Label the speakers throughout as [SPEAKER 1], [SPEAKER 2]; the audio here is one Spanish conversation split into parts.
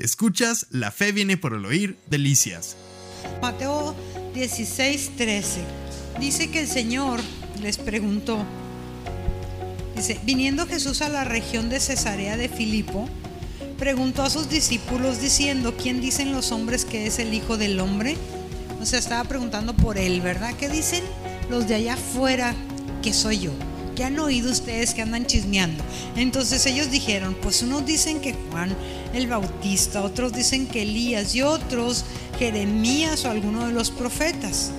[SPEAKER 1] Escuchas La fe viene por el oír, delicias.
[SPEAKER 2] Mateo 16, 13. Dice que el Señor les preguntó, dice, viniendo Jesús a la región de Cesarea de Filipo, preguntó a sus discípulos diciendo, ¿quién dicen los hombres que es el Hijo del Hombre? O sea, estaba preguntando por él, ¿verdad? ¿Qué dicen los de allá afuera que soy yo? ¿Qué han oído ustedes que andan chismeando? Entonces ellos dijeron, pues unos dicen que Juan el Bautista, otros dicen que Elías y otros Jeremías o alguno de los profetas.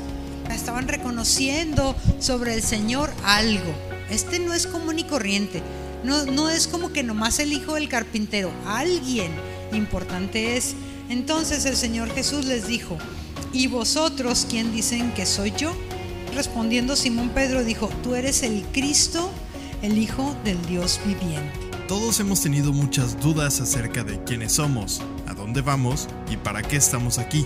[SPEAKER 2] Estaban reconociendo sobre el Señor algo. Este no es común y corriente. No, no es como que nomás el hijo del carpintero. Alguien importante es. Entonces el Señor Jesús les dijo, ¿y vosotros quién dicen que soy yo? Respondiendo Simón Pedro dijo, tú eres el Cristo, el Hijo del Dios viviente.
[SPEAKER 1] Todos hemos tenido muchas dudas acerca de quiénes somos, a dónde vamos y para qué estamos aquí.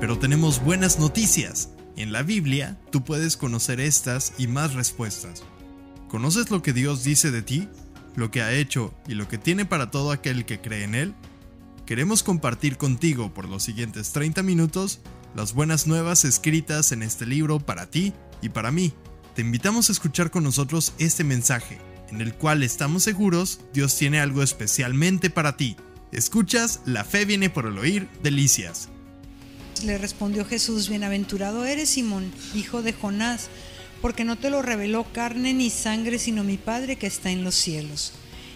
[SPEAKER 1] Pero tenemos buenas noticias. En la Biblia tú puedes conocer estas y más respuestas. ¿Conoces lo que Dios dice de ti? ¿Lo que ha hecho y lo que tiene para todo aquel que cree en Él? Queremos compartir contigo por los siguientes 30 minutos las buenas nuevas escritas en este libro para ti y para mí. Te invitamos a escuchar con nosotros este mensaje, en el cual estamos seguros Dios tiene algo especialmente para ti. Escuchas, la fe viene por el oír, delicias.
[SPEAKER 2] Le respondió Jesús, bienaventurado eres Simón, hijo de Jonás, porque no te lo reveló carne ni sangre, sino mi Padre que está en los cielos.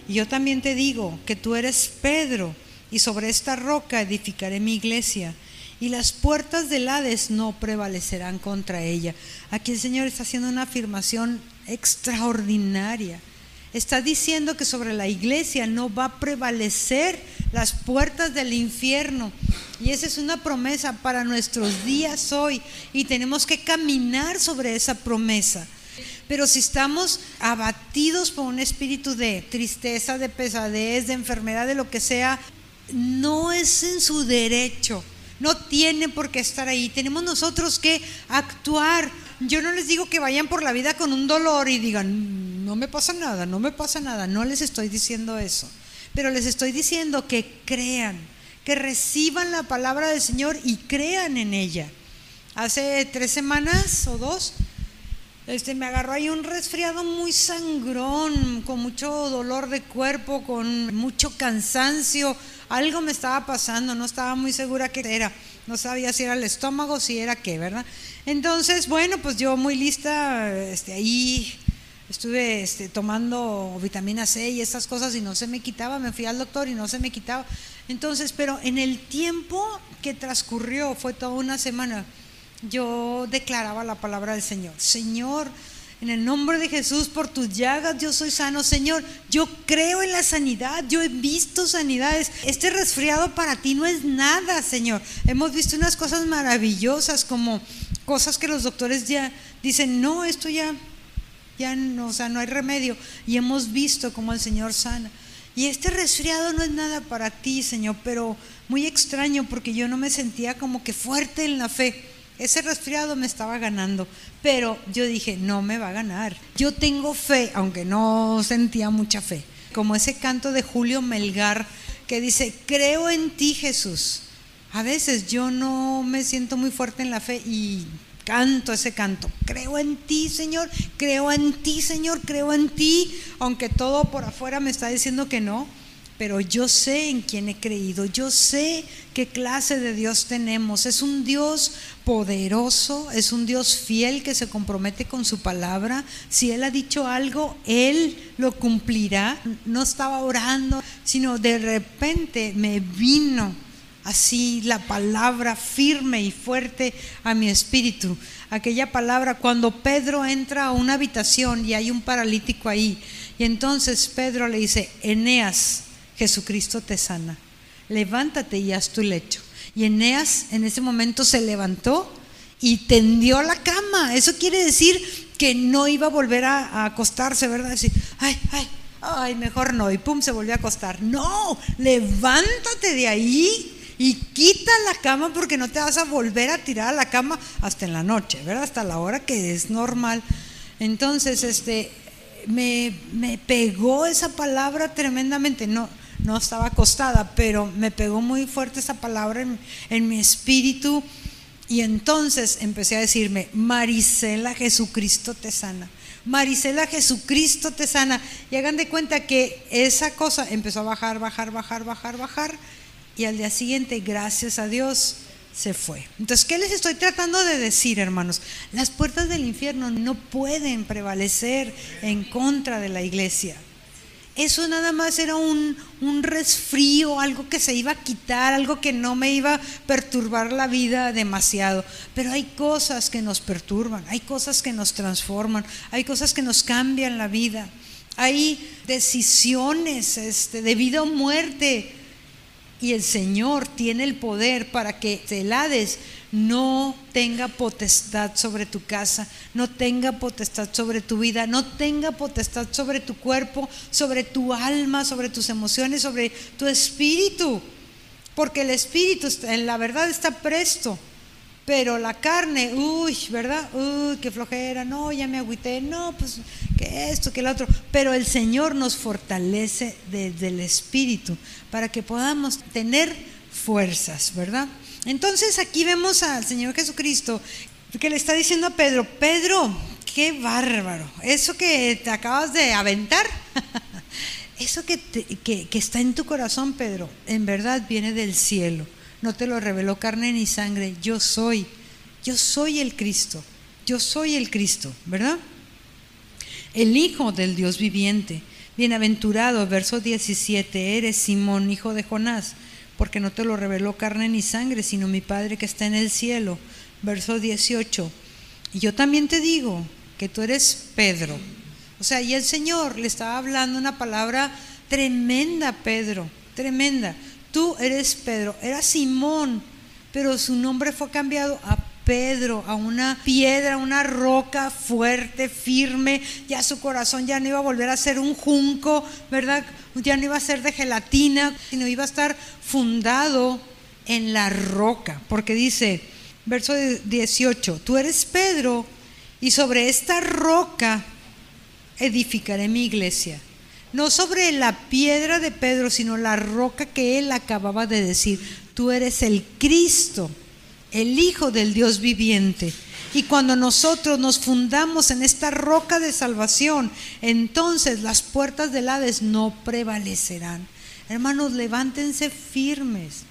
[SPEAKER 2] Y yo también te digo que tú eres Pedro, y sobre esta roca edificaré mi iglesia y las puertas del Hades no prevalecerán contra ella. Aquí el Señor está haciendo una afirmación extraordinaria. Está diciendo que sobre la iglesia no va a prevalecer las puertas del infierno. Y esa es una promesa para nuestros días hoy. Y tenemos que caminar sobre esa promesa. Pero si estamos abatidos por un espíritu de tristeza, de pesadez, de enfermedad, de lo que sea, no es en su derecho no tiene por qué estar ahí. Tenemos nosotros que actuar. Yo no les digo que vayan por la vida con un dolor y digan, no me pasa nada, no me pasa nada. No les estoy diciendo eso. Pero les estoy diciendo que crean, que reciban la palabra del Señor y crean en ella. Hace tres semanas o dos, este, me agarró ahí un resfriado muy sangrón, con mucho dolor de cuerpo, con mucho cansancio algo me estaba pasando, no estaba muy segura qué era, no sabía si era el estómago, si era qué, ¿verdad? Entonces, bueno, pues yo muy lista, este, ahí estuve este, tomando vitamina C y esas cosas y no se me quitaba, me fui al doctor y no se me quitaba. Entonces, pero en el tiempo que transcurrió, fue toda una semana, yo declaraba la palabra del Señor. Señor, en el nombre de Jesús, por tus llagas yo soy sano. Señor, yo creo en la sanidad, yo he visto sanidades. Este resfriado para ti no es nada, Señor. Hemos visto unas cosas maravillosas como cosas que los doctores ya dicen, no, esto ya, ya no, o sea, no hay remedio. Y hemos visto cómo el Señor sana. Y este resfriado no es nada para ti, Señor, pero muy extraño porque yo no me sentía como que fuerte en la fe. Ese resfriado me estaba ganando, pero yo dije, no me va a ganar. Yo tengo fe, aunque no sentía mucha fe, como ese canto de Julio Melgar que dice, creo en ti Jesús. A veces yo no me siento muy fuerte en la fe y canto ese canto. Creo en ti, Señor, creo en ti, Señor, creo en ti, aunque todo por afuera me está diciendo que no pero yo sé en quién he creído, yo sé qué clase de Dios tenemos. Es un Dios poderoso, es un Dios fiel que se compromete con su palabra. Si Él ha dicho algo, Él lo cumplirá. No estaba orando, sino de repente me vino así la palabra firme y fuerte a mi espíritu. Aquella palabra cuando Pedro entra a una habitación y hay un paralítico ahí. Y entonces Pedro le dice, Eneas, Jesucristo te sana. Levántate y haz tu lecho. Y Eneas en ese momento se levantó y tendió la cama. Eso quiere decir que no iba a volver a, acostarse, ¿verdad? Decir, ay, ay, ay, mejor no. Y pum, se volvió a acostar. No, levántate de ahí y quita la cama porque no te vas a volver a tirar a la cama hasta en la noche, ¿verdad? Hasta la hora que es normal. Entonces, este, me, me pegó esa palabra tremendamente. No, no estaba acostada, pero me pegó muy fuerte esa palabra en, en mi espíritu. Y entonces empecé a decirme, Marisela, Jesucristo te sana. Marisela, Jesucristo te sana. Y hagan de cuenta que esa cosa empezó a bajar, bajar, bajar, bajar, bajar. Y al día siguiente, gracias a Dios, se fue. Entonces, ¿qué les estoy tratando de decir, hermanos? Las puertas del infierno no pueden prevalecer en contra de la iglesia. Eso nada más era un, un, resfrío, algo que se iba a quitar, algo que no me iba a perturbar la vida demasiado. Pero hay cosas que nos perturban, hay cosas que nos transforman, hay cosas que nos cambian la vida. Hay decisiones este, de vida o muerte y el Señor tiene el poder para que el Hades no tenga potestad sobre tu casa, no tenga potestad sobre tu vida, no tenga potestad sobre tu cuerpo, sobre tu alma, sobre tus emociones, sobre tu espíritu. Porque el espíritu, en la verdad, está presto pero la carne, uy, ¿verdad? Uy, qué flojera, no, ya me agüité, no, pues que esto, que lo otro. Pero el Señor nos fortalece desde el Espíritu para que podamos tener fuerzas, ¿verdad? Entonces aquí vemos al Señor Jesucristo que le está diciendo a Pedro, Pedro, qué bárbaro, eso que te acabas de aventar, eso que, que, que está en tu corazón, Pedro, en verdad viene del cielo no te lo reveló carne ni sangre, yo soy, yo soy el Cristo, yo soy el Cristo, ¿verdad? El Hijo del Dios viviente. Bienaventurado, verso 17, eres Simón, hijo de Jonás, porque no te lo reveló carne ni sangre, sino mi Padre que está en el cielo. Verso 18, y yo también te digo que tú eres Pedro. O sea, y el Señor le estaba hablando una palabra tremenda, Pedro, tremenda tú eres Pedro, era Simón, pero su nombre fue cambiado a Pedro, a una piedra, una roca fuerte, firme, ya su corazón ya no iba a volver a ser un junco, ¿verdad? Ya no iba a ser de gelatina, sino iba a estar fundado en la roca, porque dice, verso 18, tú eres Pedro y sobre esta roca edificaré mi iglesia no sobre la piedra de Pedro, sino la roca que él acababa de decir, tú eres el Cristo, el Hijo del Dios viviente. Y cuando nosotros nos fundamos en esta roca de salvación, entonces las puertas del Hades no prevalecerán. Hermanos, levántense firmes,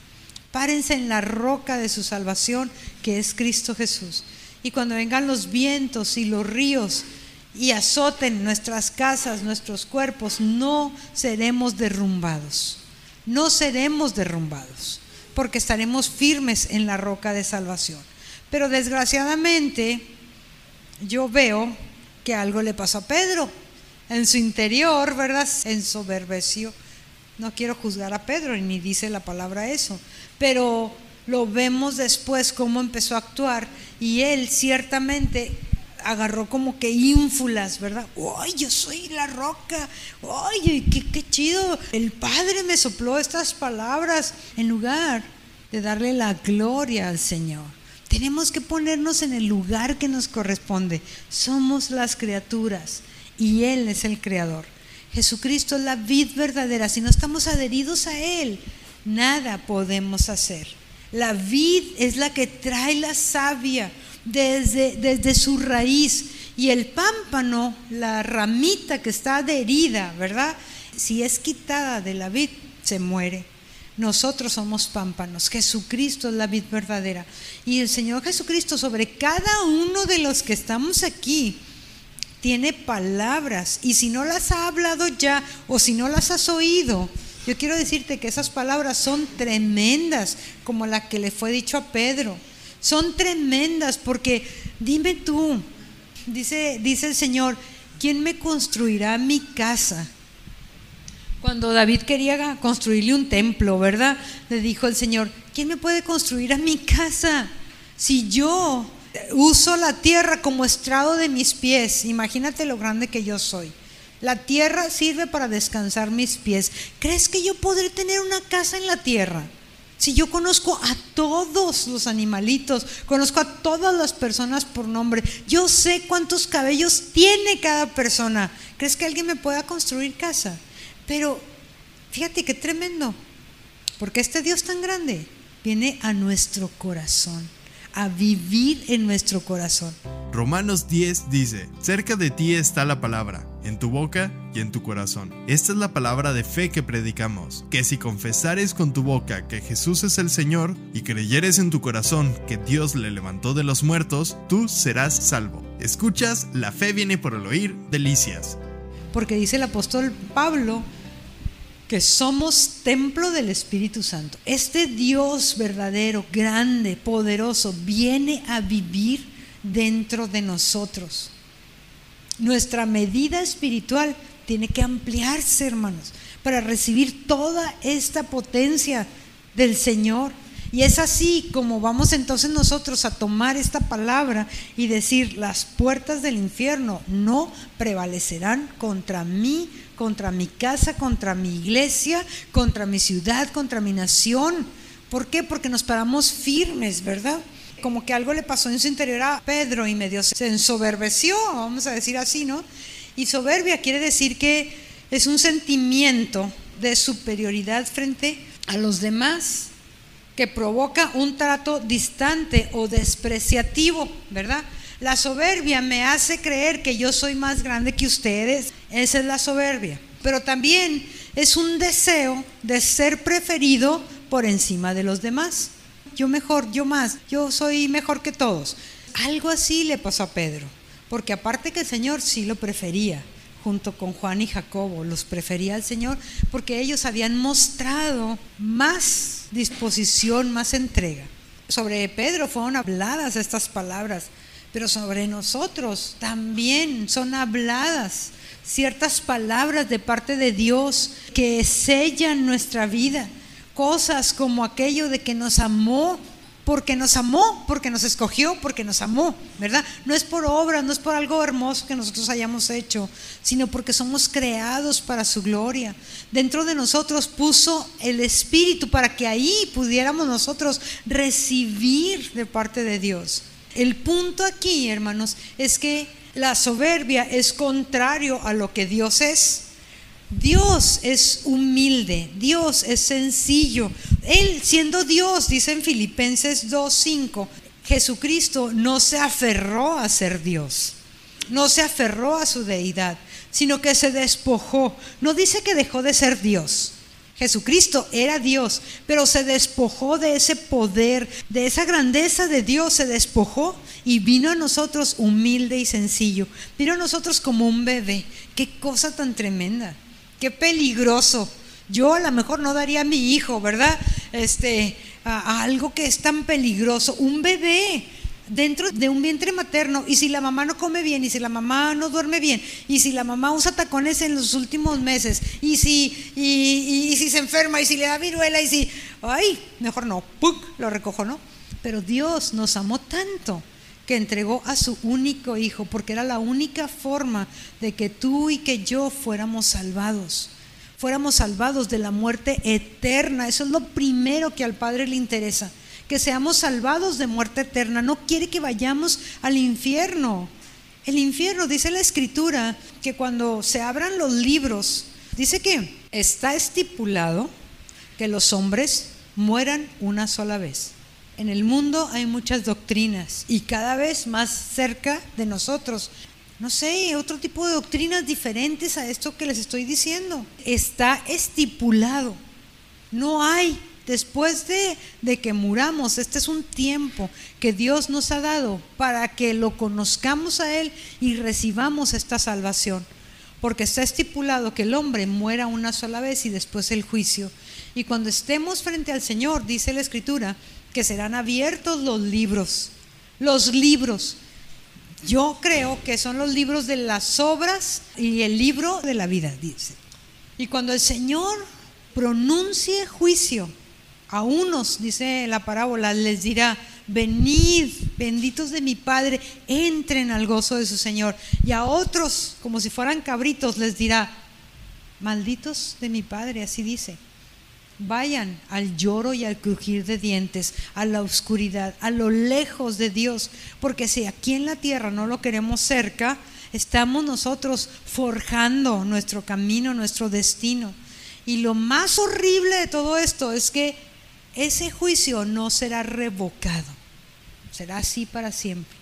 [SPEAKER 2] párense en la roca de su salvación, que es Cristo Jesús. Y cuando vengan los vientos y los ríos, y azoten nuestras casas, nuestros cuerpos, no seremos derrumbados. No seremos derrumbados, porque estaremos firmes en la roca de salvación. Pero desgraciadamente yo veo que algo le pasó a Pedro. En su interior, ¿verdad? Ensoberbeció. No quiero juzgar a Pedro, ni dice la palabra eso, pero lo vemos después cómo empezó a actuar y él ciertamente agarró como que ínfulas, ¿verdad? ¡Ay, yo soy la roca! ¡Ay, qué, chido! El Padre me sopló estas palabras en lugar de darle la gloria al Señor. Tenemos que ponernos en el lugar que nos corresponde. Somos las criaturas y Él es el creador. Jesucristo es la vid verdadera. Si no estamos adheridos a Él, nada podemos hacer. La vid es la que trae la savia desde, desde su raíz. Y el pámpano, la ramita que está adherida, ¿verdad? Si es quitada de la vid, se muere. Nosotros somos pámpanos, Jesucristo es la vid verdadera. Y el Señor Jesucristo sobre cada uno de los que estamos aquí tiene palabras. Y si no las ha hablado ya o si no las has oído, yo quiero decirte que esas palabras son tremendas, como la que le fue dicho a Pedro son tremendas porque dime tú, dice, dice el Señor, ¿quién me construirá mi casa? Cuando David quería construirle un templo, ¿verdad? Le dijo el Señor, ¿quién me puede construir a mi casa? Si yo uso la tierra como estrado de mis pies, imagínate lo grande que yo soy. La tierra sirve para descansar mis pies. ¿Crees que yo podré tener una casa en la tierra? Si yo conozco a todos los animalitos, conozco a todas las personas por nombre, yo sé cuántos cabellos tiene cada persona. ¿Crees que alguien me pueda construir casa? Pero Fíjate qué tremendo, porque este Dios tan grande viene a nuestro corazón, a vivir en nuestro corazón.
[SPEAKER 1] Romanos 10 dice, cerca de ti está la palabra, en tu boca y en tu corazón. Esta es la palabra de fe que predicamos, que si confesares con tu boca que Jesús es el Señor y creyeres en tu corazón que Dios le levantó de los muertos, tú serás salvo. Escuchas, la fe viene por el oír, delicias.
[SPEAKER 2] Porque dice el apóstol Pablo, que somos templo del Espíritu Santo. Este Dios verdadero, grande, poderoso, viene a vivir dentro de nosotros. Nuestra medida espiritual tiene que ampliarse, hermanos, para recibir toda esta potencia del Señor. Y es así como vamos entonces nosotros a tomar esta palabra y decir, las puertas del infierno no prevalecerán contra mí, contra mi casa, contra mi iglesia, contra mi ciudad, contra mi nación. ¿Por qué? Porque nos paramos firmes, ¿verdad? Como que algo le pasó en su interior a Pedro y medio se ensoberbeció, vamos a decir así, ¿no? Y soberbia quiere decir que es un sentimiento de superioridad frente a los demás que provoca un trato distante o despreciativo, ¿verdad? La soberbia me hace creer que yo soy más grande que ustedes. Esa es la soberbia. Pero también es un deseo de ser preferido por encima de los demás. Yo mejor, yo más, yo soy mejor que todos. Algo así le pasó a Pedro, porque aparte que el Señor sí lo prefería, junto con Juan y Jacobo, los prefería al Señor porque ellos habían mostrado más disposición, más entrega. Sobre Pedro fueron habladas estas palabras, pero sobre nosotros también son habladas ciertas palabras de parte de Dios que sellan nuestra vida. Cosas como aquello de que nos amó porque nos amó, porque nos escogió, porque nos amó, ¿verdad? No es por obra, no es por algo hermoso que nosotros hayamos hecho, sino porque somos creados para su gloria. Dentro de nosotros puso el Espíritu para que ahí pudiéramos nosotros recibir de parte de Dios. El punto aquí, hermanos, es que la soberbia es contrario a lo que Dios es. Dios es humilde, Dios es sencillo. Él siendo Dios, dice en Filipenses 2.5, Jesucristo no se aferró a ser Dios, no se aferró a su deidad, sino que se despojó. No dice que dejó de ser Dios. Jesucristo era Dios, pero se despojó de ese poder, de esa grandeza de Dios, se despojó y vino a nosotros humilde y sencillo. Vino a nosotros como un bebé. Qué cosa tan tremenda qué peligroso. Yo a lo mejor no daría a mi hijo, ¿verdad? Este, a, algo que es tan peligroso. Un bebé dentro de un vientre materno y si la mamá no come bien y si la mamá no duerme bien y si la mamá usa tacones en los últimos meses y si, y, si se enferma y si le da viruela y si, ay, mejor no, ¡puc! lo recojo, ¿no? Pero Dios nos amó tanto que entregó a su único hijo, porque era la única forma de que tú y que yo fuéramos salvados, fuéramos salvados de la muerte eterna. Eso es lo primero que al Padre le interesa, que seamos salvados de muerte eterna. No quiere que vayamos al infierno. El infierno, dice la escritura, que cuando se abran los libros, dice que está estipulado que los hombres mueran una sola vez. En el mundo hay muchas doctrinas y cada vez más cerca de nosotros. No sé, otro tipo de doctrinas diferentes a esto que les estoy diciendo. Está estipulado. No hay después de, de, que muramos, este es un tiempo que Dios nos ha dado para que lo conozcamos a Él y recibamos esta salvación. Porque está estipulado que el hombre muera una sola vez y después el juicio. Y cuando estemos frente al Señor, dice la Escritura, que serán abiertos los libros. Los libros. Yo creo que son los libros de las obras y el libro de la vida, dice. Y cuando el Señor pronuncie juicio a unos, dice la parábola, les dirá, venid, benditos de mi Padre, entren al gozo de su Señor. Y a otros, como si fueran cabritos, les dirá, malditos de mi Padre, así dice Vayan al lloro y al crujir de dientes, a la oscuridad, a lo lejos de Dios, porque si aquí en la tierra no lo queremos cerca, estamos nosotros forjando nuestro camino, nuestro destino. Y lo más horrible de todo esto es que ese juicio no será revocado, será así para siempre.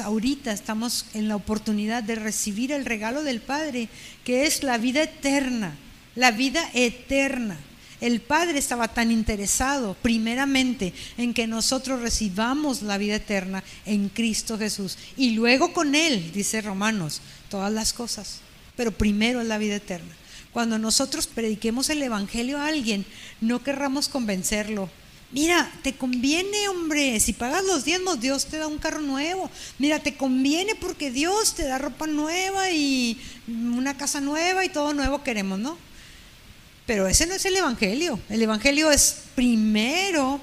[SPEAKER 2] Ahorita estamos en la oportunidad de recibir el regalo del Padre, que es la vida eterna, la vida eterna. El Padre estaba tan interesado primeramente en que nosotros recibamos la vida eterna en Cristo Jesús y luego con Él, dice Romanos, todas las cosas. Pero primero es la vida eterna. Cuando nosotros prediquemos el Evangelio a alguien, no querramos convencerlo. Mira, te conviene, hombre, si pagas los diezmos, Dios te da un carro nuevo. Mira, te conviene porque Dios te da ropa nueva y una casa nueva y todo nuevo queremos, ¿no? Pero ese no es el Evangelio. El Evangelio es primero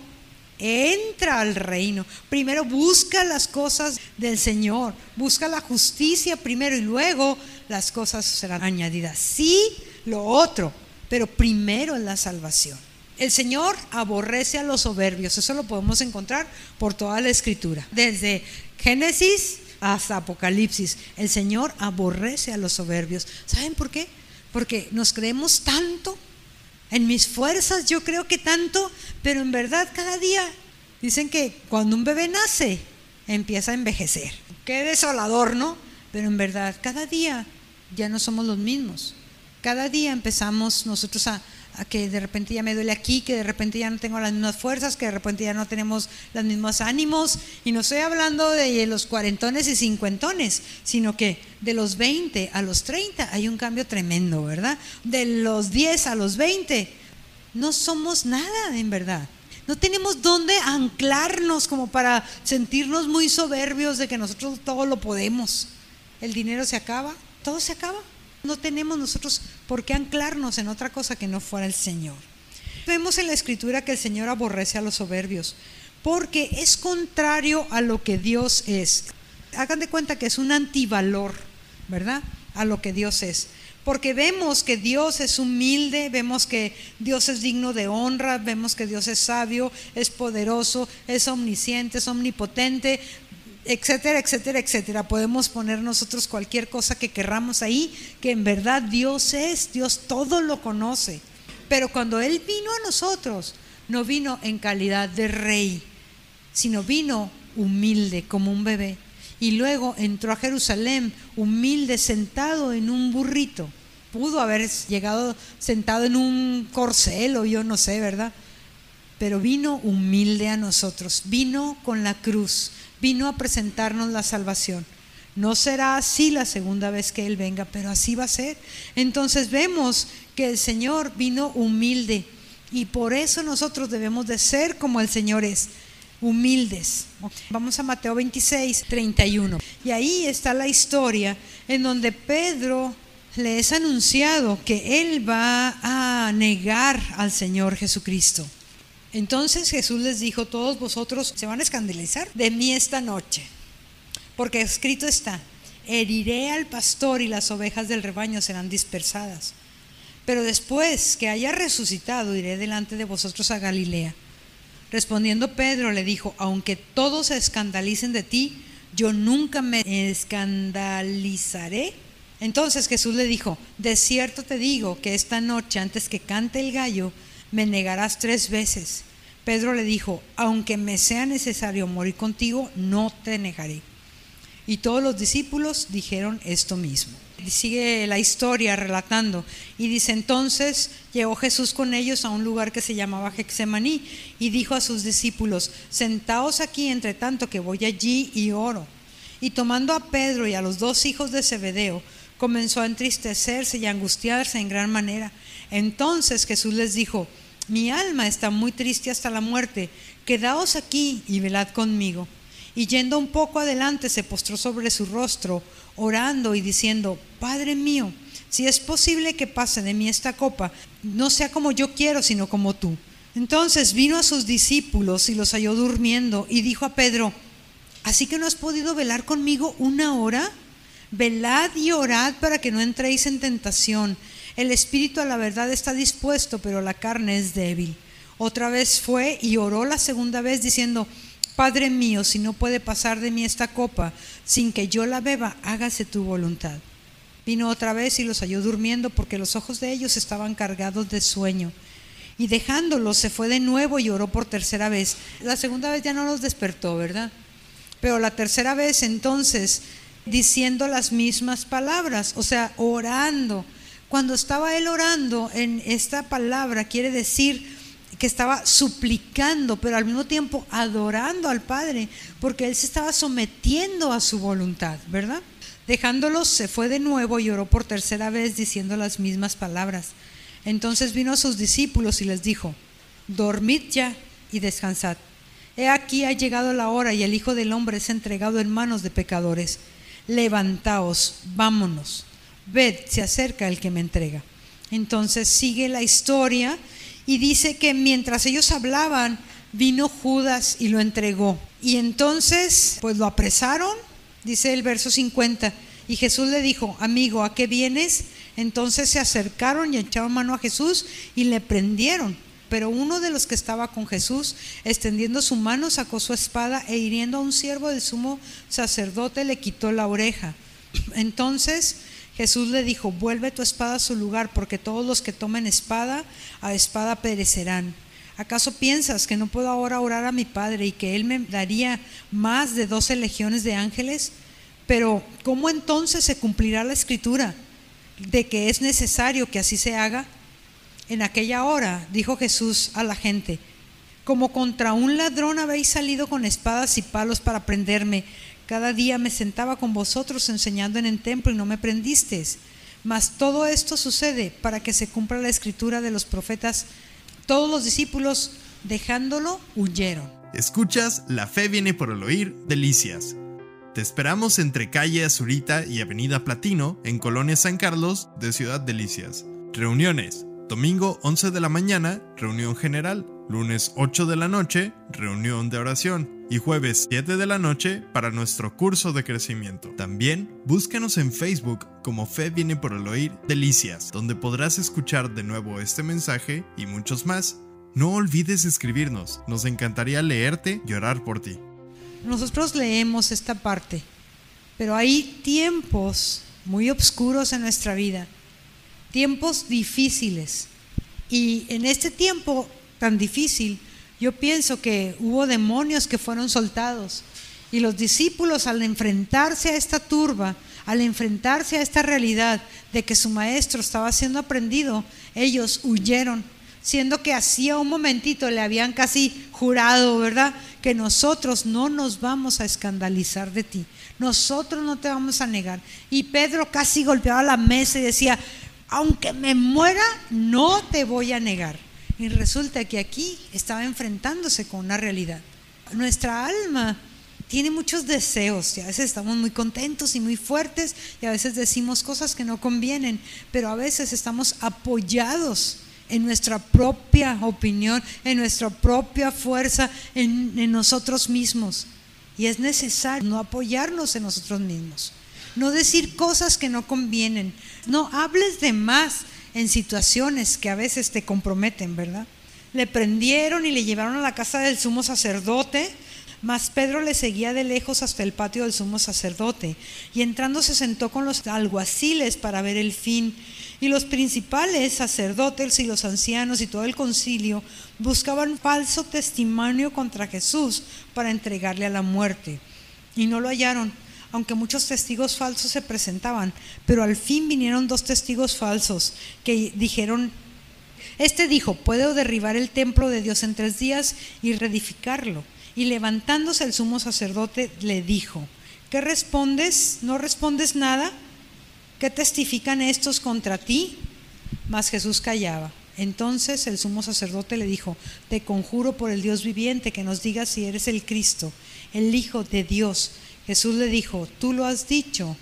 [SPEAKER 2] entra al reino. Primero busca las cosas del Señor. Busca la justicia primero y luego las cosas serán añadidas. Sí, lo otro, pero primero es la salvación. El Señor aborrece a los soberbios, eso lo podemos encontrar por toda la escritura, desde Génesis hasta Apocalipsis. El Señor aborrece a los soberbios. ¿Saben por qué? Porque nos creemos tanto, en mis fuerzas yo creo que tanto, pero en verdad cada día dicen que cuando un bebé nace empieza a envejecer. Qué desolador, ¿no? Pero en verdad cada día ya no somos los mismos. Cada día empezamos nosotros a, que de repente ya me duele aquí, que de repente ya no tengo las mismas fuerzas, que de repente ya no tenemos los mismos ánimos. Y no estoy hablando de los cuarentones y cincuentones, sino que de los 20 a los 30 hay un cambio tremendo, ¿verdad? De los 10 a los 20 no somos nada, en verdad. No tenemos dónde anclarnos como para sentirnos muy soberbios de que nosotros todo lo podemos. El dinero se acaba, todo se acaba. No tenemos nosotros por qué anclarnos en otra cosa que no fuera el Señor. Vemos en la escritura que el Señor aborrece a los soberbios, porque es contrario a lo que Dios es. Hagan de cuenta que es un antivalor, ¿verdad? A lo que Dios es. Porque vemos que Dios es humilde, vemos que Dios es digno de honra, vemos que Dios es sabio, es poderoso, es omnisciente, es omnipotente, etcétera, etcétera, etcétera. Podemos poner nosotros cualquier cosa que querramos ahí, que en verdad Dios es, Dios todo lo conoce. Pero cuando Él vino a nosotros, no vino en calidad de rey, sino vino humilde como un bebé. Y luego entró a Jerusalén humilde, sentado en un burrito. Pudo haber llegado sentado en un corcel o yo no sé, ¿verdad? Pero vino humilde a nosotros, vino con la cruz, vino a presentarnos la salvación. No será así la segunda vez que Él venga, pero así va a ser. Entonces vemos que el Señor vino humilde y por eso nosotros debemos de ser como el Señor es, humildes. Vamos a Mateo 26, 31. Y ahí está la historia en donde Pedro le es anunciado que Él va a negar al Señor Jesucristo. Entonces Jesús les dijo, todos vosotros se van a escandalizar de mí esta noche, porque escrito está, heriré al pastor y las ovejas del rebaño serán dispersadas. Pero después que haya resucitado, iré delante de vosotros a Galilea. Respondiendo Pedro le dijo, aunque todos se escandalicen de ti, yo nunca me escandalizaré. Entonces Jesús le dijo, de cierto te digo que esta noche antes que cante el gallo, me negarás tres veces. Pedro le dijo, aunque me sea necesario morir contigo, no te negaré. Y todos los discípulos dijeron esto mismo. Sigue la historia relatando y dice entonces llegó Jesús con ellos a un lugar que se llamaba Hexemaní y dijo a sus discípulos, sentaos aquí entre tanto que voy allí y oro. Y tomando a Pedro y a los dos hijos de Zebedeo, comenzó a entristecerse y angustiarse en gran manera. Entonces Jesús les dijo, mi alma está muy triste hasta la muerte, quedaos aquí y velad conmigo. Y yendo un poco adelante se postró sobre su rostro, orando y diciendo, Padre mío, si es posible que pase de mí esta copa, no sea como yo quiero, sino como tú. Entonces vino a sus discípulos y los halló durmiendo y dijo a Pedro, ¿así que no has podido velar conmigo una hora? Velad y orad para que no entréis en tentación. El espíritu a la verdad está dispuesto, pero la carne es débil. Otra vez fue y oró la segunda vez diciendo, Padre mío, si no puede pasar de mí esta copa sin que yo la beba, hágase tu voluntad. Vino otra vez y los halló durmiendo porque los ojos de ellos estaban cargados de sueño. Y dejándolos se fue de nuevo y oró por tercera vez. La segunda vez ya no los despertó, ¿verdad? Pero la tercera vez entonces diciendo las mismas palabras, o sea, orando. Cuando estaba él orando en esta palabra quiere decir que estaba suplicando, pero al mismo tiempo adorando al Padre, porque él se estaba sometiendo a su voluntad, ¿verdad? Dejándolos, se fue de nuevo y oró por tercera vez diciendo las mismas palabras. Entonces vino a sus discípulos y les dijo, dormid ya y descansad. He aquí ha llegado la hora y el Hijo del Hombre es entregado en manos de pecadores. Levantaos, vámonos. Ved, se acerca el que me entrega. Entonces sigue la historia y dice que mientras ellos hablaban, vino Judas y lo entregó. Y entonces, pues lo apresaron, dice el verso 50, y Jesús le dijo, amigo, ¿a qué vienes? Entonces se acercaron y echaron mano a Jesús y le prendieron. Pero uno de los que estaba con Jesús, extendiendo su mano, sacó su espada e hiriendo a un siervo del sumo sacerdote, le quitó la oreja. Entonces Jesús le dijo, vuelve tu espada a su lugar, porque todos los que tomen espada, a espada perecerán. ¿Acaso piensas que no puedo ahora orar a mi Padre y que Él me daría más de doce legiones de ángeles? Pero ¿cómo entonces se cumplirá la escritura de que es necesario que así se haga? En aquella hora dijo Jesús a la gente, como contra un ladrón habéis salido con espadas y palos para prenderme, cada día me sentaba con vosotros enseñando en el templo y no me prendisteis. Mas todo esto sucede para que se cumpla la escritura de los profetas. Todos los discípulos, dejándolo, huyeron.
[SPEAKER 1] Escuchas La Fe viene por el oír, Delicias. Te esperamos entre calle Azurita y Avenida Platino, en Colonia San Carlos, de Ciudad Delicias. Reuniones. Domingo 11 de la mañana, reunión general. Lunes 8 de la noche, reunión de oración. Y jueves 7 de la noche para nuestro curso de crecimiento. También búscanos en Facebook como Fe viene por el oír Delicias, donde podrás escuchar de nuevo este mensaje y muchos más. No olvides escribirnos, nos encantaría leerte y orar por ti.
[SPEAKER 2] Nosotros leemos esta parte, pero hay tiempos muy oscuros en nuestra vida, tiempos difíciles. Y en este tiempo tan difícil, yo pienso que hubo demonios que fueron soltados y los discípulos al enfrentarse a esta turba, al enfrentarse a esta realidad de que su maestro estaba siendo aprendido, ellos huyeron, siendo que hacía un momentito le habían casi jurado, ¿verdad? Que nosotros no nos vamos a escandalizar de ti, nosotros no te vamos a negar. Y Pedro casi golpeaba la mesa y decía, aunque me muera, no te voy a negar. Y resulta que aquí estaba enfrentándose con una realidad. Nuestra alma tiene muchos deseos y a veces estamos muy contentos y muy fuertes y a veces decimos cosas que no convienen, pero a veces estamos apoyados en nuestra propia opinión, en nuestra propia fuerza, en, en nosotros mismos. Y es necesario no apoyarnos en nosotros mismos, no decir cosas que no convienen, no hables de más en situaciones que a veces te comprometen, ¿verdad? Le prendieron y le llevaron a la casa del sumo sacerdote, mas Pedro le seguía de lejos hasta el patio del sumo sacerdote, y entrando se sentó con los alguaciles para ver el fin. Y los principales sacerdotes y los ancianos y todo el concilio buscaban falso testimonio contra Jesús para entregarle a la muerte. Y no lo hallaron aunque muchos testigos falsos se presentaban, pero al fin vinieron dos testigos falsos que dijeron, este dijo, puedo derribar el templo de Dios en tres días y reedificarlo. Y levantándose el sumo sacerdote le dijo, ¿qué respondes? ¿No respondes nada? ¿Qué testifican estos contra ti? Mas Jesús callaba. Entonces el sumo sacerdote le dijo, te conjuro por el Dios viviente que nos digas si eres el Cristo, el Hijo de Dios. Jesús le dijo, tú lo has dicho.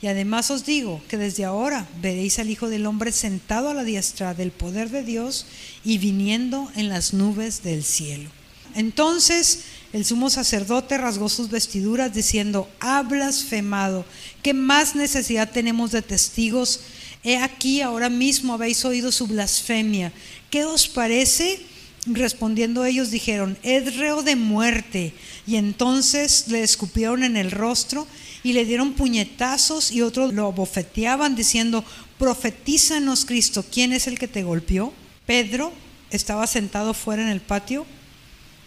[SPEAKER 2] Y además os digo que desde ahora veréis al Hijo del Hombre sentado a la diestra del poder de Dios y viniendo en las nubes del cielo. Entonces el sumo sacerdote rasgó sus vestiduras diciendo, ha blasfemado, ¿qué más necesidad tenemos de testigos? He aquí ahora mismo habéis oído su blasfemia. ¿Qué os parece? Respondiendo ellos dijeron, es reo de muerte. Y entonces le escupieron en el rostro y le dieron puñetazos y otros lo bofeteaban diciendo, profetízanos Cristo, ¿quién es el que te golpeó? Pedro estaba sentado fuera en el patio.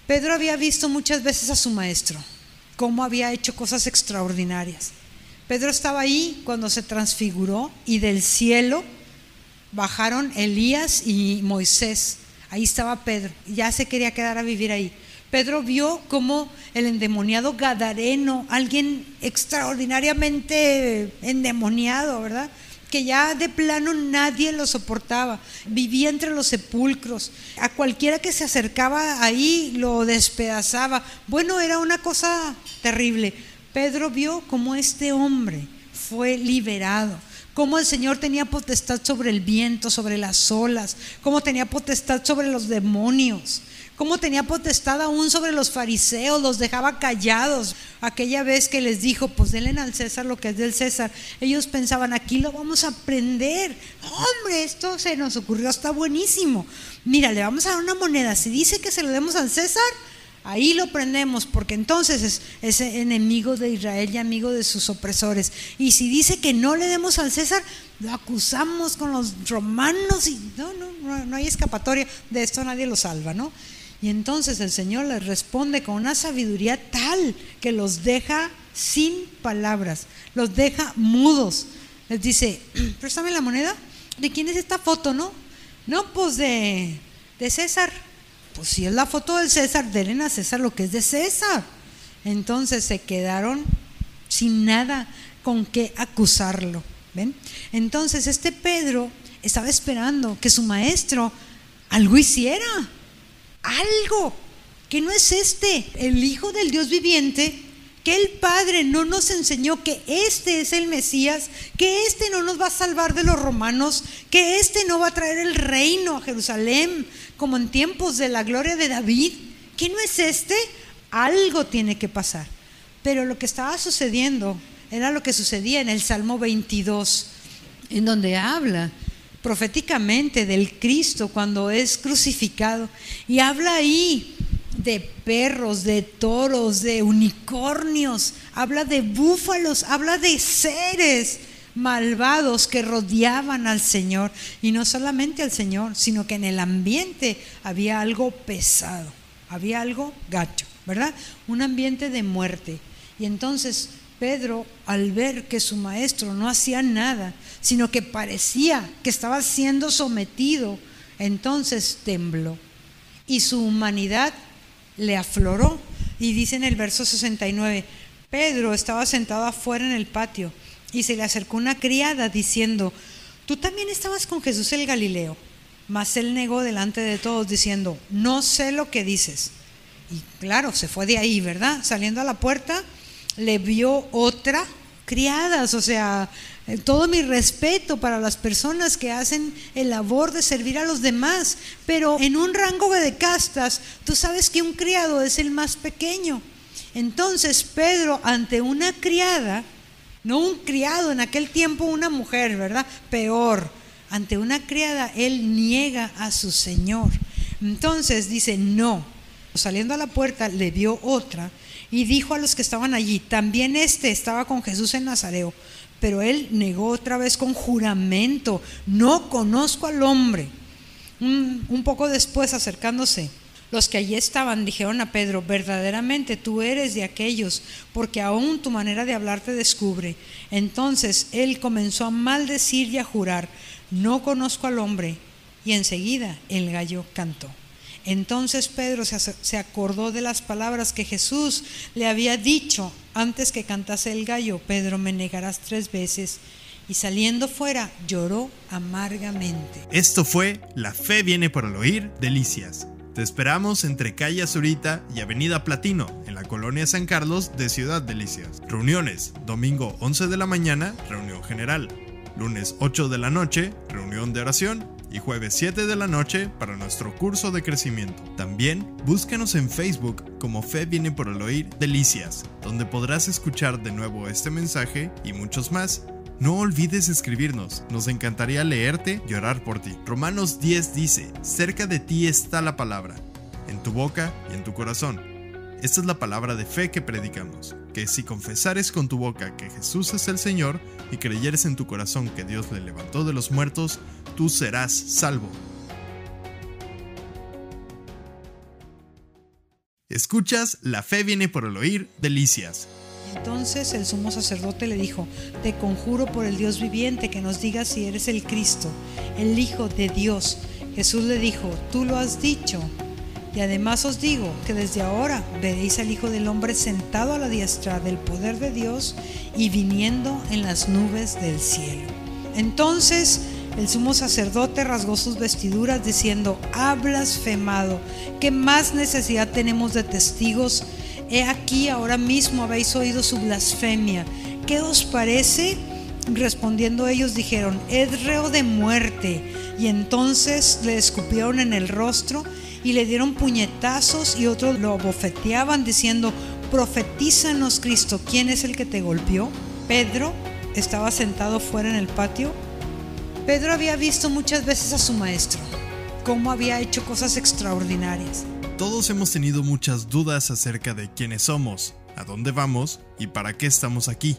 [SPEAKER 2] Pedro había visto muchas veces a su maestro, cómo había hecho cosas extraordinarias. Pedro estaba ahí cuando se transfiguró y del cielo bajaron Elías y Moisés. Ahí estaba Pedro, ya se quería quedar a vivir ahí. Pedro vio como el endemoniado Gadareno, alguien extraordinariamente endemoniado, ¿verdad? Que ya de plano nadie lo soportaba. Vivía entre los sepulcros. A cualquiera que se acercaba ahí lo despedazaba. Bueno, era una cosa terrible. Pedro vio como este hombre fue liberado cómo el Señor tenía potestad sobre el viento, sobre las olas, cómo tenía potestad sobre los demonios, cómo tenía potestad aún sobre los fariseos, los dejaba callados. Aquella vez que les dijo, pues denle al César lo que es del César, ellos pensaban, aquí lo vamos a aprender. Hombre, esto se nos ocurrió, está buenísimo. Mira, le vamos a dar una moneda, si dice que se lo demos al César, Ahí lo prendemos porque entonces es, enemigo de Israel y amigo de sus opresores. Y si dice que no le demos al César, lo acusamos con los romanos y no, no, no hay escapatoria. De esto nadie lo salva, ¿no? Y entonces el Señor les responde con una sabiduría tal que los deja sin palabras, los deja mudos. Les dice, préstame la moneda. ¿De quién es esta foto, no? No, pues de, de César. Pues si es la foto del César, denle a César lo que es de César. Entonces se quedaron sin nada con qué acusarlo. ¿Ven? Entonces este Pedro estaba esperando que su maestro algo hiciera. Algo. Que no es este, el Hijo del Dios viviente, que el Padre no nos enseñó que este es el Mesías, que este no nos va a salvar de los romanos, que este no va a traer el reino a Jerusalén, como en tiempos de la gloria de David, que no es este, algo tiene que pasar. Pero lo que estaba sucediendo era lo que sucedía en el Salmo 22, en donde habla proféticamente del Cristo cuando es crucificado. Y habla ahí de perros, de toros, de unicornios, habla de búfalos, habla de seres malvados que rodeaban al Señor. Y no solamente al Señor, sino que en el ambiente había algo pesado, había algo gacho, ¿verdad? Un ambiente de muerte. Y entonces Pedro, al ver que su maestro no hacía nada, sino que parecía que estaba siendo sometido, entonces tembló. Y su humanidad le afloró. Y dice en el verso 69, Pedro estaba sentado afuera en el patio y se le acercó una criada diciendo, tú también estabas con Jesús el Galileo. Mas él negó delante de todos diciendo, no sé lo que dices. Y claro, se fue de ahí, ¿verdad? Saliendo a la puerta, le vio otra criadas, o sea, todo mi respeto para las personas que hacen el labor de servir a los demás, pero en un rango de castas, tú sabes que un criado es el más pequeño. Entonces Pedro ante una criada no un criado, en aquel tiempo una mujer, ¿verdad? Peor. Ante una criada, él niega a su Señor. Entonces dice, no. Saliendo a la puerta, le vio otra y dijo a los que estaban allí, también este estaba con Jesús en Nazareo. Pero él negó otra vez con juramento, no conozco al hombre. Un, poco después, acercándose, los que allí estaban dijeron a Pedro, verdaderamente tú eres de aquellos, porque aún tu manera de hablar te descubre. Entonces él comenzó a maldecir y a jurar, no conozco al hombre. Y enseguida el gallo cantó. Entonces Pedro se acordó de las palabras que Jesús le había dicho antes que cantase el gallo, Pedro, me negarás tres veces. Y saliendo fuera lloró amargamente.
[SPEAKER 1] Esto fue La fe viene por el oír, delicias. Te esperamos entre calle Azurita y Avenida Platino, en la colonia San Carlos de Ciudad Delicias. Reuniones, domingo 11 de la mañana, reunión general. Lunes 8 de la noche, reunión de oración. Y jueves 7 de la noche para nuestro curso de crecimiento. También búscanos en Facebook como Fe viene por el oír Delicias, donde podrás escuchar de nuevo este mensaje y muchos más no olvides escribirnos, nos encantaría leerte y orar por ti. Romanos 10 dice, cerca de ti está la palabra, en tu boca y en tu corazón. Esta es la palabra de fe que predicamos, que si confesares con tu boca que Jesús es el Señor y creyeres en tu corazón que Dios le levantó de los muertos, tú serás salvo. Escuchas, la fe viene por el oír, delicias.
[SPEAKER 2] Entonces el sumo sacerdote le dijo, te conjuro por el Dios viviente que nos digas si eres el Cristo, el Hijo de Dios. Jesús le dijo, tú lo has dicho. Y además os digo que desde ahora veréis al Hijo del Hombre sentado a la diestra del poder de Dios y viniendo en las nubes del cielo. Entonces el sumo sacerdote rasgó sus vestiduras diciendo, ha blasfemado, ¿qué más necesidad tenemos de testigos? He aquí ahora mismo habéis oído su blasfemia. ¿Qué os parece? Respondiendo ellos dijeron, es reo de muerte. Y entonces le escupieron en el rostro y le dieron puñetazos y otros lo bofeteaban diciendo, profetízanos Cristo, ¿quién es el que te golpeó? Pedro estaba sentado fuera en el patio Pedro había visto muchas veces a su maestro, cómo había hecho cosas extraordinarias.
[SPEAKER 1] Todos hemos tenido muchas dudas acerca de quiénes somos, a dónde vamos y para qué estamos aquí.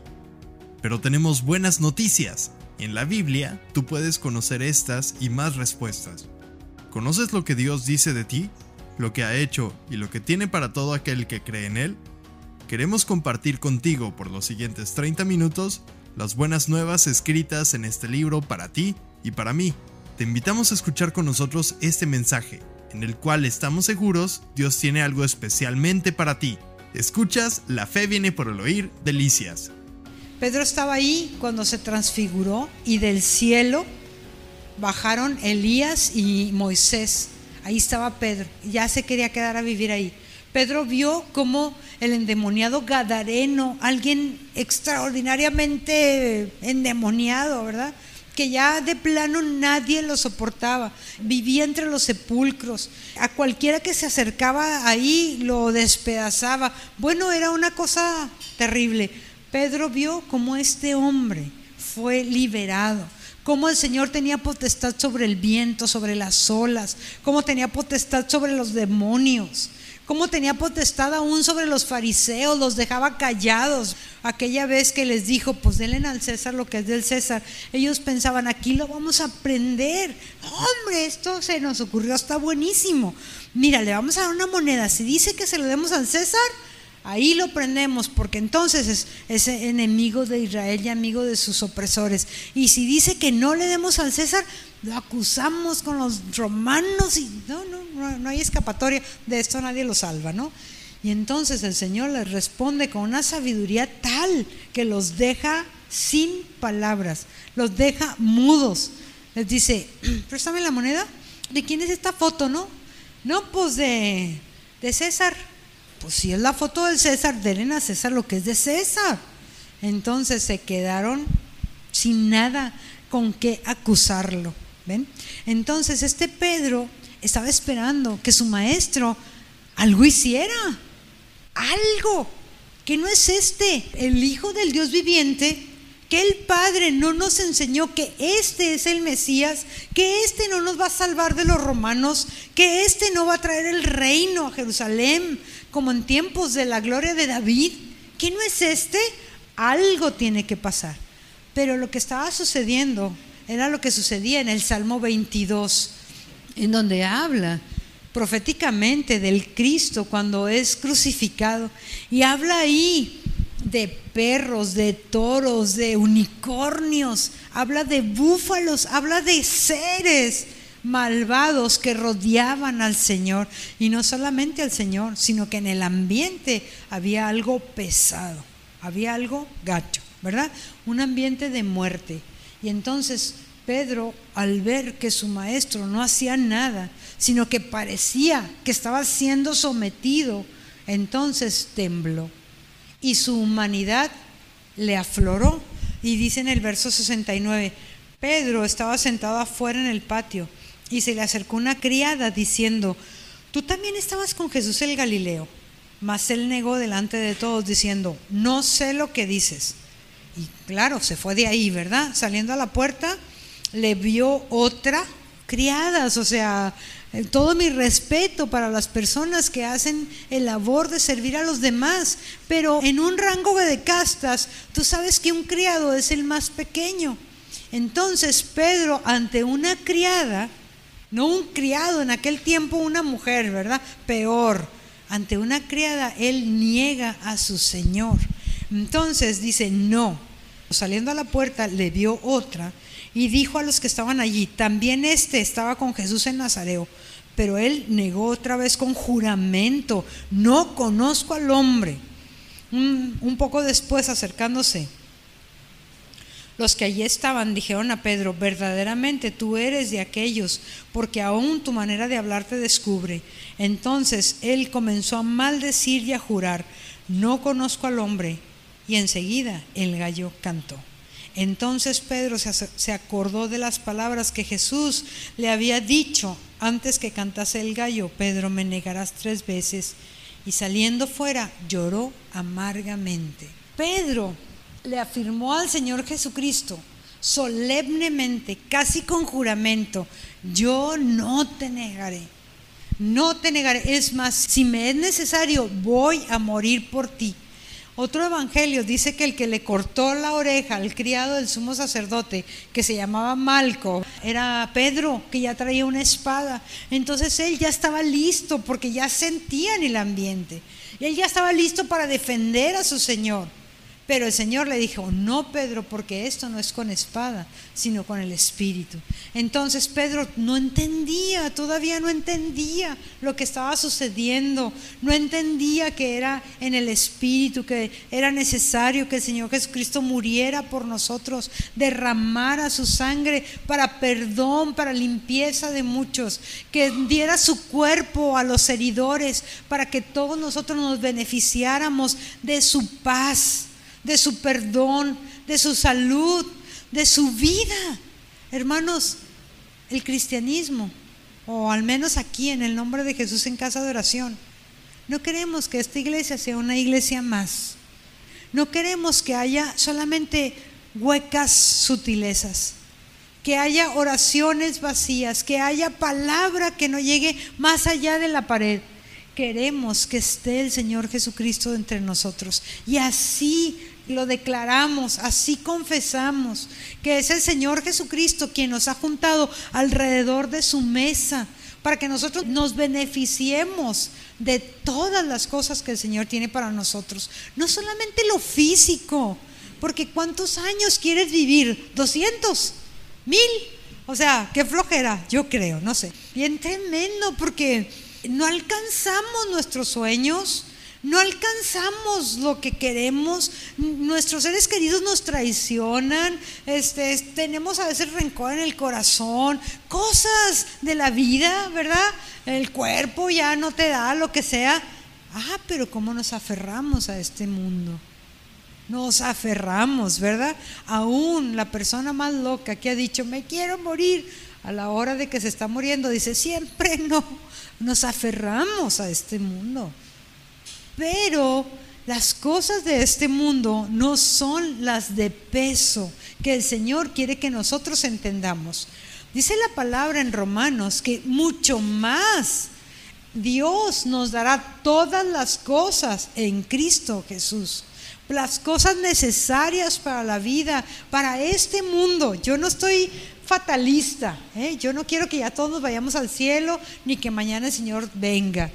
[SPEAKER 1] Pero tenemos buenas noticias. En la Biblia tú puedes conocer estas y más respuestas. ¿Conoces lo que Dios dice de ti? ¿Lo que ha hecho y lo que tiene para todo aquel que cree en Él? Queremos compartir contigo por los siguientes 30 minutos las buenas nuevas escritas en este libro para ti y para mí. Te invitamos a escuchar con nosotros este mensaje, en el cual estamos seguros Dios tiene algo especialmente para ti. Escuchas, la fe viene por el oír, delicias.
[SPEAKER 2] Pedro estaba ahí cuando se transfiguró y del cielo bajaron Elías y Moisés. Ahí estaba Pedro, ya se quería quedar a vivir ahí. Pedro vio como el endemoniado Gadareno, alguien extraordinariamente endemoniado, ¿verdad? Que ya de plano nadie lo soportaba, vivía entre los sepulcros, a cualquiera que se acercaba ahí lo despedazaba. Bueno, era una cosa terrible. Pedro vio cómo este hombre fue liberado cómo el Señor tenía potestad sobre el viento, sobre las olas, cómo tenía potestad sobre los demonios cómo tenía potestad aún sobre los fariseos, los dejaba callados. Aquella vez que les dijo, pues denle al César lo que es del César, ellos pensaban, aquí lo vamos a aprender. Hombre, esto se nos ocurrió, está buenísimo. Mira, le vamos a dar una moneda. Si dice que se lo demos al César, Ahí lo prendemos porque entonces es, enemigo de Israel y amigo de sus opresores. Y si dice que no le demos al César, lo acusamos con los romanos y no, no, no hay escapatoria. De esto nadie lo salva, ¿no? Y entonces el Señor les responde con una sabiduría tal que los deja sin palabras, los deja mudos. Les dice, préstame la moneda. ¿De quién es esta foto, no? No, pues de, de César pues si es la foto del César, denle a César lo que es de César. Entonces se quedaron sin nada con qué acusarlo. ¿Ven? Entonces este Pedro estaba esperando que su maestro algo hiciera, algo, que no es este, el Hijo del Dios viviente, que el Padre no nos enseñó que este es el Mesías, que este no nos va a salvar de los romanos, que este no va a traer el reino a Jerusalén, como en tiempos de la gloria de David, que no es este, algo tiene que pasar. Pero lo que estaba sucediendo era lo que sucedía en el Salmo 22, en donde habla proféticamente del Cristo cuando es crucificado. Y habla ahí de perros, de toros, de unicornios, habla de búfalos, habla de seres malvados que rodeaban al Señor. Y no solamente al Señor, sino que en el ambiente había algo pesado, había algo gacho, ¿verdad? Un ambiente de muerte. Y entonces Pedro, al ver que su maestro no hacía nada, sino que parecía que estaba siendo sometido, entonces tembló. Y su humanidad le afloró. Y dice en el verso 69, Pedro estaba sentado afuera en el patio y se le acercó una criada diciendo, tú también estabas con Jesús el Galileo. Mas él negó delante de todos diciendo, no sé lo que dices. Y claro, se fue de ahí, ¿verdad? Saliendo a la puerta, le vio otra criadas, o sea, Eh, todo mi respeto para las personas que hacen el labor de servir a los demás, pero en un rango de castas, tú sabes que un criado es el más pequeño. Entonces Pedro ante una criada, no un criado, en aquel tiempo una mujer, ¿verdad? Peor, ante una criada, él niega a su Señor. Entonces dice, no. Saliendo a la puerta le vio otra y dijo a los que estaban allí, también este estaba con Jesús en Nazareo, pero él negó otra vez con juramento, no conozco al hombre. Un, un poco después acercándose, los que allí estaban dijeron a Pedro, verdaderamente tú eres de aquellos, porque aún tu manera de hablar te descubre. Entonces él comenzó a maldecir y a jurar, no conozco al hombre. Y enseguida el gallo cantó. Entonces Pedro se acordó de las palabras que Jesús le había dicho antes que cantase el gallo, Pedro, me negarás tres veces. Y saliendo fuera, lloró amargamente. Pedro le afirmó al Señor Jesucristo solemnemente, casi con juramento, yo no te negaré, no te negaré. Es más, si me es necesario, voy a morir por ti. Otro evangelio dice que el que le cortó la oreja al criado del sumo sacerdote, que se llamaba Malco, era Pedro, que ya traía una espada. Entonces él ya estaba listo porque ya sentía en el ambiente. Y él ya estaba listo para defender a su Señor. Pero el Señor le dijo, no Pedro, porque esto no es con espada, sino con el Espíritu. Entonces Pedro no entendía, todavía no entendía lo que estaba sucediendo, no entendía que era en el Espíritu, que era necesario que el Señor Jesucristo muriera por nosotros, derramara su sangre para perdón, para limpieza de muchos, que diera su cuerpo a los heridores, para que todos nosotros nos beneficiáramos de su paz de su perdón, de su salud, de su vida. Hermanos, el cristianismo, o al menos aquí en el nombre de Jesús en casa de oración, no queremos que esta iglesia sea una iglesia más. No queremos que haya solamente huecas sutilezas, que haya oraciones vacías, que haya palabra que no llegue más allá de la pared. Queremos que esté el Señor Jesucristo entre nosotros. Y así lo declaramos, así confesamos que es el Señor Jesucristo quien nos ha juntado alrededor de su mesa para que nosotros nos beneficiemos de todas las cosas que el Señor tiene para nosotros. No solamente lo físico, porque ¿cuántos años quieres vivir? ¿200? ¿Mil? O sea, qué flojera, yo creo, no sé. Bien tremendo, porque no alcanzamos nuestros sueños no alcanzamos lo que queremos, nuestros seres queridos nos traicionan, este, tenemos a veces rencor en el corazón, cosas de la vida, ¿verdad? El cuerpo ya no te da lo que sea. Ah, pero ¿cómo nos aferramos a este mundo? Nos aferramos, ¿verdad? Aún la persona más loca que ha dicho, me quiero morir, a la hora de que se está muriendo, dice, siempre no, nos aferramos a este mundo. Pero las cosas de este mundo no son las de peso que el Señor quiere que nosotros entendamos. Dice la palabra en Romanos que mucho más Dios nos dará todas las cosas en Cristo Jesús. Las cosas necesarias para la vida, para este mundo. Yo no estoy fatalista. ¿eh? Yo no quiero que ya todos vayamos al cielo ni que mañana el Señor venga.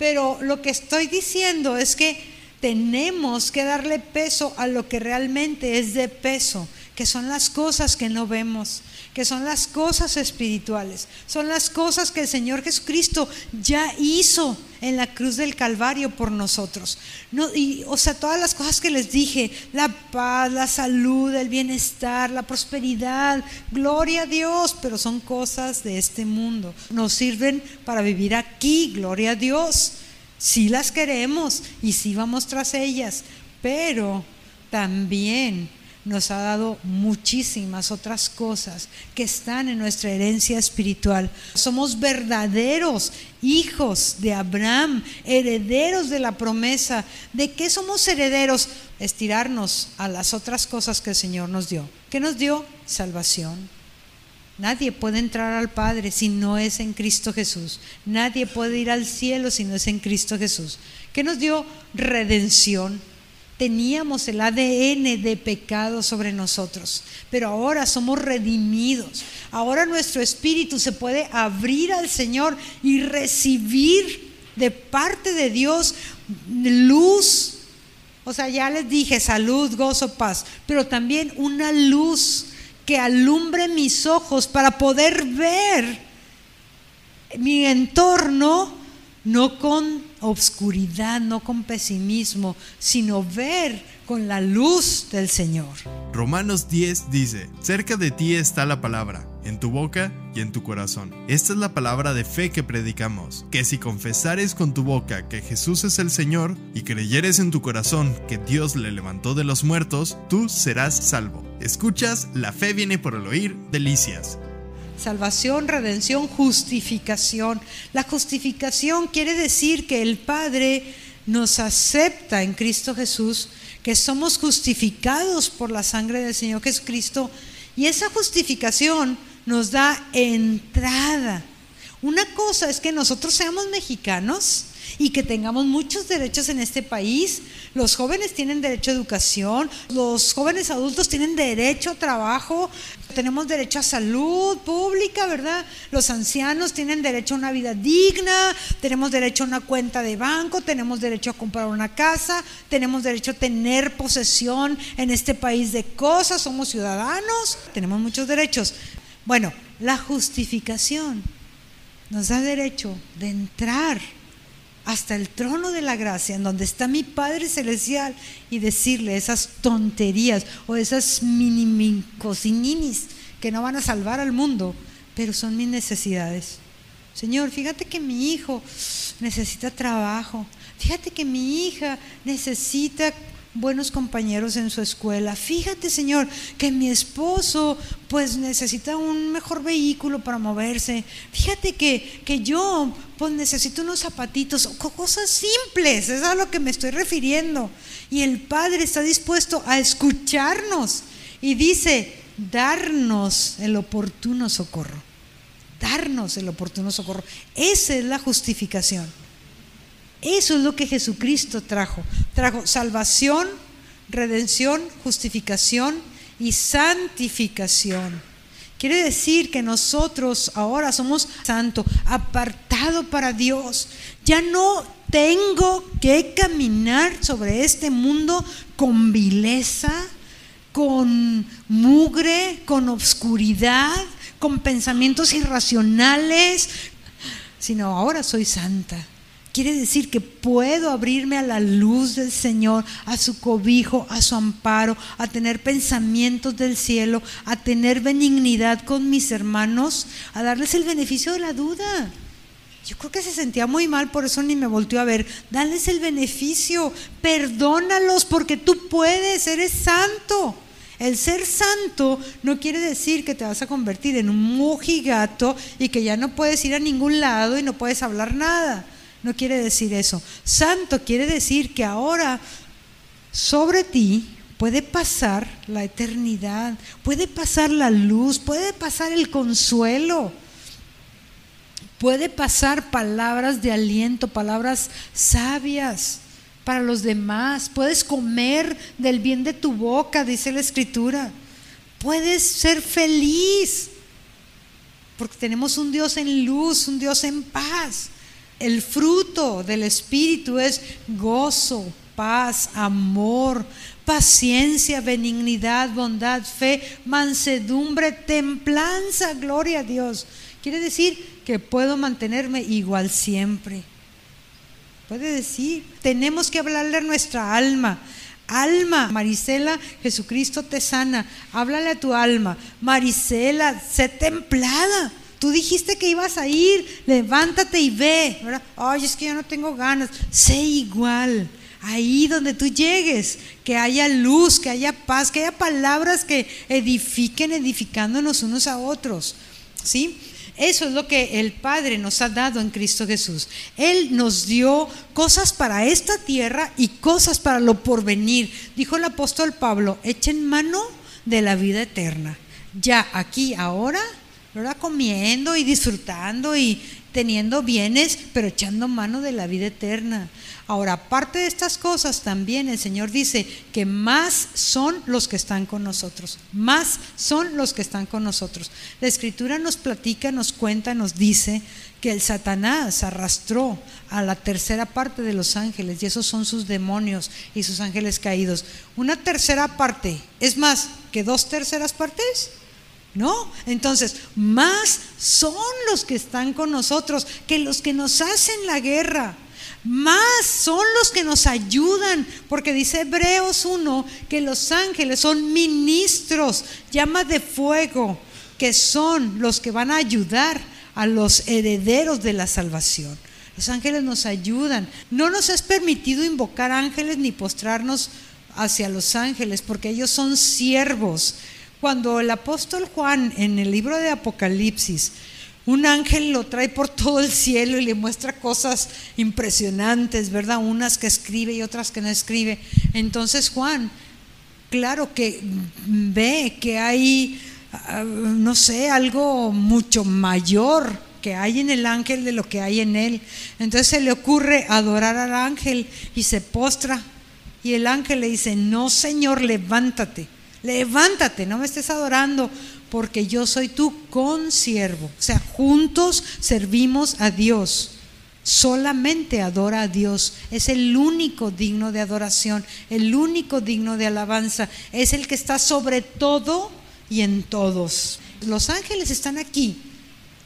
[SPEAKER 2] Pero lo que estoy diciendo es que tenemos que darle peso a lo que realmente es de peso, que son las cosas que no vemos, que son las cosas espirituales, son las cosas que el Señor Jesucristo ya hizo en la cruz del Calvario por nosotros. No, y, o sea, todas las cosas que les dije, la paz, la salud, el bienestar, la prosperidad, gloria a Dios, pero son cosas de este mundo. Nos sirven para vivir aquí, gloria a Dios. Sí las queremos y sí vamos tras ellas, pero también nos ha dado muchísimas otras cosas que están en nuestra herencia espiritual. Somos verdaderos hijos de Abraham, herederos de la promesa. ¿De qué somos herederos? Estirarnos a las otras cosas que el Señor nos dio. ¿Qué nos dio? Salvación. Nadie puede entrar al Padre si no es en Cristo Jesús. Nadie puede ir al cielo si no es en Cristo Jesús. ¿Qué nos dio redención? Teníamos el ADN de pecado sobre nosotros, pero ahora somos redimidos. Ahora nuestro espíritu se puede abrir al Señor y recibir de parte de Dios luz. O sea, ya les dije salud, gozo, paz, pero también una luz que alumbre mis ojos para poder ver mi entorno, no con obscuridad, no con pesimismo, sino ver con la luz del Señor.
[SPEAKER 1] Romanos 10 dice, cerca de ti está la palabra, en tu boca y en tu corazón. Esta es la palabra de fe que predicamos, que si confesares con tu boca que Jesús es el Señor y creyeres en tu corazón que Dios le levantó de los muertos, tú serás salvo. Escuchas, la fe viene por el oír, delicias.
[SPEAKER 2] Salvación, redención, justificación. La justificación quiere decir que el Padre nos acepta en Cristo Jesús, que somos justificados por la sangre del Señor Jesucristo. Y esa justificación nos da entrada. Una cosa es que nosotros seamos mexicanos y que tengamos muchos derechos en este país. Los jóvenes tienen derecho a educación, los jóvenes adultos tienen derecho a trabajo, tenemos derecho a salud pública, ¿verdad? Los ancianos tienen derecho a una vida digna, tenemos derecho a una cuenta de banco, tenemos derecho a comprar una casa, tenemos derecho a tener posesión en este país de cosas, somos ciudadanos, tenemos muchos derechos. Bueno, la justificación nos da derecho de entrar hasta el trono de la gracia, en donde está mi Padre Celestial, y decirle esas tonterías o esas minimicosininis que no van a salvar al mundo, pero son mis necesidades. Señor, fíjate que mi hijo necesita trabajo, fíjate que mi hija necesita buenos compañeros en su escuela. Fíjate, Señor, que mi esposo pues necesita un mejor vehículo para moverse. Fíjate que, que yo pues necesito unos zapatitos, cosas simples, es a lo que me estoy refiriendo. Y el Padre está dispuesto a escucharnos y dice, darnos el oportuno socorro. Darnos el oportuno socorro. Esa es la justificación. Eso es lo que Jesucristo trajo. Trajo salvación, redención, justificación y santificación. Quiere decir que nosotros ahora somos santo, apartado para Dios. Ya no tengo que caminar sobre este mundo con vileza, con mugre, con obscuridad, con pensamientos irracionales, sino ahora soy santa Quiere decir que puedo abrirme a la luz del Señor, a su cobijo, a su amparo, a tener pensamientos del cielo, a tener benignidad con mis hermanos, a darles el beneficio de la duda. Yo creo que se sentía muy mal, por eso ni me volteó a ver. Dales el beneficio, perdónalos porque tú puedes, eres santo. El ser santo no quiere decir que te vas a convertir en un mojigato y que ya no puedes ir a ningún lado y no puedes hablar nada no quiere decir eso. Santo quiere decir que ahora sobre ti puede pasar la eternidad, puede pasar la luz, puede pasar el consuelo, puede pasar palabras de aliento, palabras sabias para los demás. Puedes comer del bien de tu boca, dice la escritura. Puedes ser feliz porque tenemos un Dios en luz, un Dios en paz. El fruto del Espíritu es gozo, paz, amor, paciencia, benignidad, bondad, fe, mansedumbre, templanza, gloria a Dios. Quiere decir que puedo mantenerme igual siempre. Puede decir, tenemos que hablarle a nuestra alma. Alma, Marisela, Jesucristo te sana. Háblale a tu alma. Marisela, sé templada. Tú dijiste que ibas a ir, levántate y ve. Ay, es que yo no tengo ganas. Sé igual. Ahí donde tú llegues, que haya luz, que haya paz, que haya palabras que edifiquen, edificándonos unos a otros. ¿Sí? Eso es lo que el Padre nos ha dado en Cristo Jesús. Él nos dio cosas para esta tierra y cosas para lo porvenir. Dijo el apóstol Pablo, echen mano de la vida eterna. Ya aquí, ahora, ¿verdad? Comiendo y disfrutando y teniendo bienes, pero echando mano de la vida eterna. Ahora, aparte de estas cosas, también el Señor dice que más son los que están con nosotros, más son los que están con nosotros. La Escritura nos platica, nos cuenta, nos dice que el Satanás arrastró a la tercera parte de los ángeles, y esos son sus demonios y sus ángeles caídos. Una tercera parte, es más que dos terceras partes. ¿No? Entonces, más son los que están con nosotros que los que nos hacen la guerra. Más son los que nos ayudan, porque dice Hebreos 1 que los ángeles son ministros, llamas de fuego, que son los que van a ayudar a los herederos de la salvación. Los ángeles nos ayudan. No nos es permitido invocar ángeles ni postrarnos hacia los ángeles, porque ellos son siervos cuando el apóstol Juan en el libro de Apocalipsis, un ángel lo trae por todo el cielo y le muestra cosas impresionantes, ¿verdad? Unas que escribe y otras que no escribe. Entonces Juan, claro que ve que hay, ah, no sé, algo mucho mayor que hay en el ángel de lo que hay en él. Entonces se le ocurre adorar al ángel y se postra. Y el ángel le dice, no Señor, levántate Levántate, no me estés adorando, porque yo soy tu consiervo. O sea, juntos servimos a Dios. Solamente adora a Dios. Es el único digno de adoración, el único digno de alabanza. Es el que está sobre todo y en todos. Los ángeles están aquí.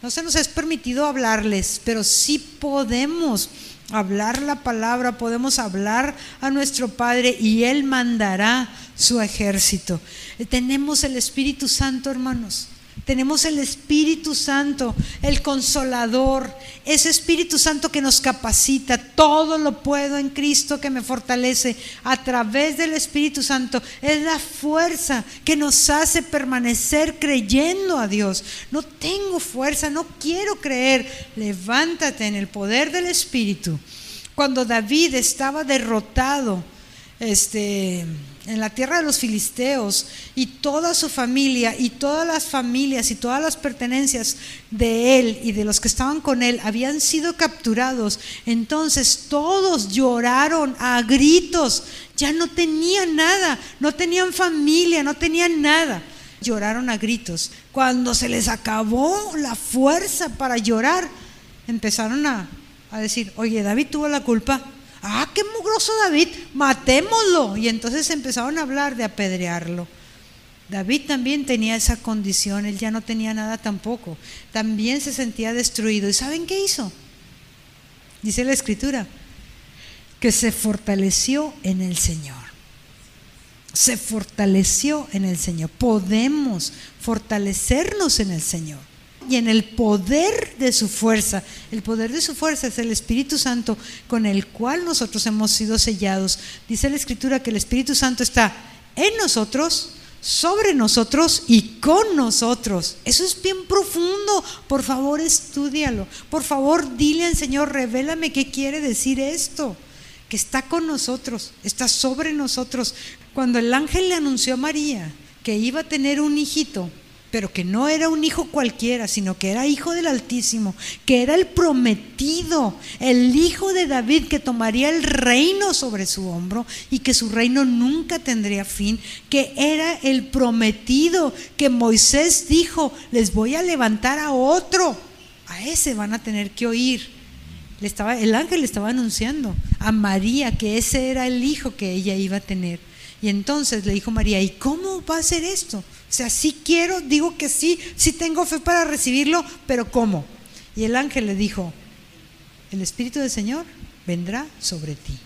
[SPEAKER 2] No se nos es permitido hablarles, pero sí podemos hablar la palabra, podemos hablar a nuestro Padre y Él mandará su ejército. Tenemos el Espíritu Santo, hermanos. Tenemos el Espíritu Santo, el consolador, ese Espíritu Santo que nos capacita. Todo lo puedo en Cristo que me fortalece a través del Espíritu Santo. Es la fuerza que nos hace permanecer creyendo a Dios. No tengo fuerza, no quiero creer. Levántate en el poder del Espíritu. Cuando David estaba derrotado, este en la tierra de los filisteos y toda su familia y todas las familias y todas las pertenencias de él y de los que estaban con él habían sido capturados, entonces todos lloraron a gritos, ya no tenían nada, no tenían familia, no tenían nada. Lloraron a gritos. Cuando se les acabó la fuerza para llorar, empezaron a, a decir, oye, David tuvo la culpa ah, qué mugroso David, matémoslo. Y entonces empezaron a hablar de apedrearlo. David también tenía esa condición, él ya no tenía nada tampoco. También se sentía destruido. ¿Y saben qué hizo? Dice la escritura, que se fortaleció en el Señor. Se fortaleció en el Señor. Podemos fortalecernos en el Señor y en el poder de su fuerza. El poder de su fuerza es el Espíritu Santo con el cual nosotros hemos sido sellados. Dice la Escritura que el Espíritu Santo está en nosotros, sobre nosotros y con nosotros. Eso es bien profundo. Por favor, estudialo. Por favor, dile al Señor, revélame qué quiere decir esto. Que está con nosotros, está sobre nosotros. Cuando el ángel le anunció a María que iba a tener un hijito, pero que no era un hijo cualquiera, sino que era hijo del Altísimo, que era el prometido, el hijo de David que tomaría el reino sobre su hombro y que su reino nunca tendría fin, que era el prometido que Moisés dijo, les voy a levantar a otro, a ese van a tener que oír. Le estaba, el ángel le estaba anunciando a María que ese era el hijo que ella iba a tener. Y entonces le dijo María, ¿y cómo va a ser esto? Sea, sí quiero, digo que sí, sí tengo fe para recibirlo, pero ¿cómo? Y el ángel le dijo, el Espíritu del Señor vendrá sobre ti.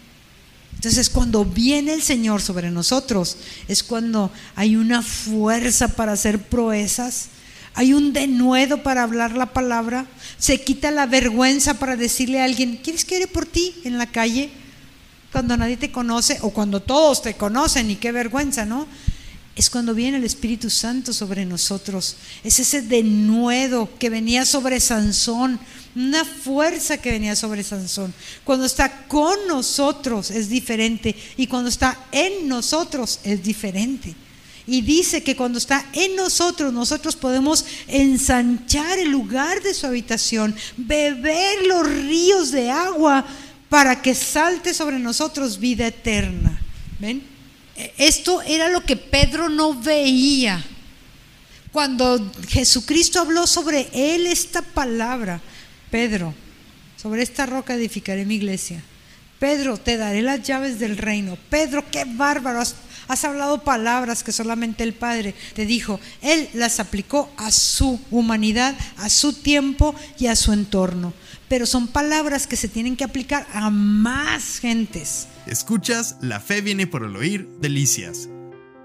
[SPEAKER 2] Entonces cuando viene el Señor sobre nosotros es cuando hay una fuerza para hacer proezas, hay un denuedo para hablar la palabra, se quita la vergüenza para decirle a alguien, ¿quieres que ore por ti en la calle? Cuando nadie te conoce o cuando todos te conocen y qué vergüenza, ¿no? Es cuando viene el Espíritu Santo sobre nosotros. Es ese denuedo que venía sobre Sansón, una fuerza que venía sobre Sansón. Cuando está con nosotros es diferente y cuando está en nosotros es diferente. Y dice que cuando está en nosotros, nosotros podemos ensanchar el lugar de su habitación, beber los ríos de agua para que salte sobre nosotros vida eterna. ¿Ven? Esto era lo que Pedro no veía. Cuando Jesucristo habló sobre él esta palabra, Pedro, sobre esta roca edificaré mi iglesia. Pedro, te daré las llaves del reino. Pedro, qué bárbaro. Has, hablado palabras que solamente el Padre te dijo. Él las aplicó a su humanidad, a su tiempo y a su entorno. Pero son palabras que se tienen que aplicar a más gentes.
[SPEAKER 1] Escuchas La Fe viene por el oír, Delicias.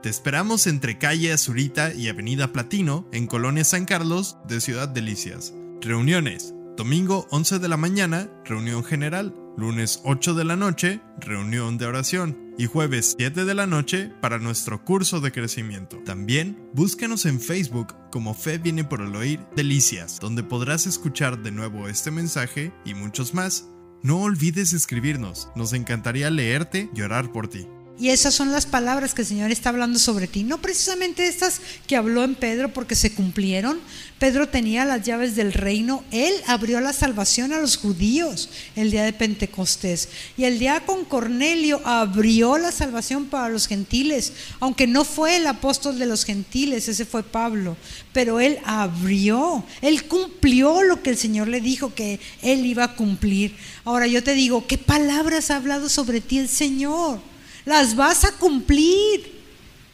[SPEAKER 1] Te esperamos entre calle Azurita y Avenida Platino, en Colonia San Carlos, de Ciudad Delicias. Reuniones. Domingo 11 de la mañana, reunión general. Lunes 8 de la noche, reunión de oración. Y jueves 7 de la noche para nuestro curso de crecimiento. También búscanos en Facebook como Fe viene por el oír Delicias, donde podrás escuchar de nuevo este mensaje y muchos más. No olvides escribirnos, nos encantaría leerte y orar por ti.
[SPEAKER 2] Y esas son las palabras que el Señor está hablando sobre ti. No precisamente estas que habló en Pedro porque se cumplieron. Pedro tenía las llaves del reino. Él abrió la salvación a los judíos el día de Pentecostés. Y el día con Cornelio abrió la salvación para los gentiles. Aunque no fue el apóstol de los gentiles, ese fue Pablo. Pero él abrió. Él cumplió lo que el Señor le dijo que él iba a cumplir. Ahora yo te digo, ¿qué palabras ha hablado sobre ti el Señor? Las vas a cumplir,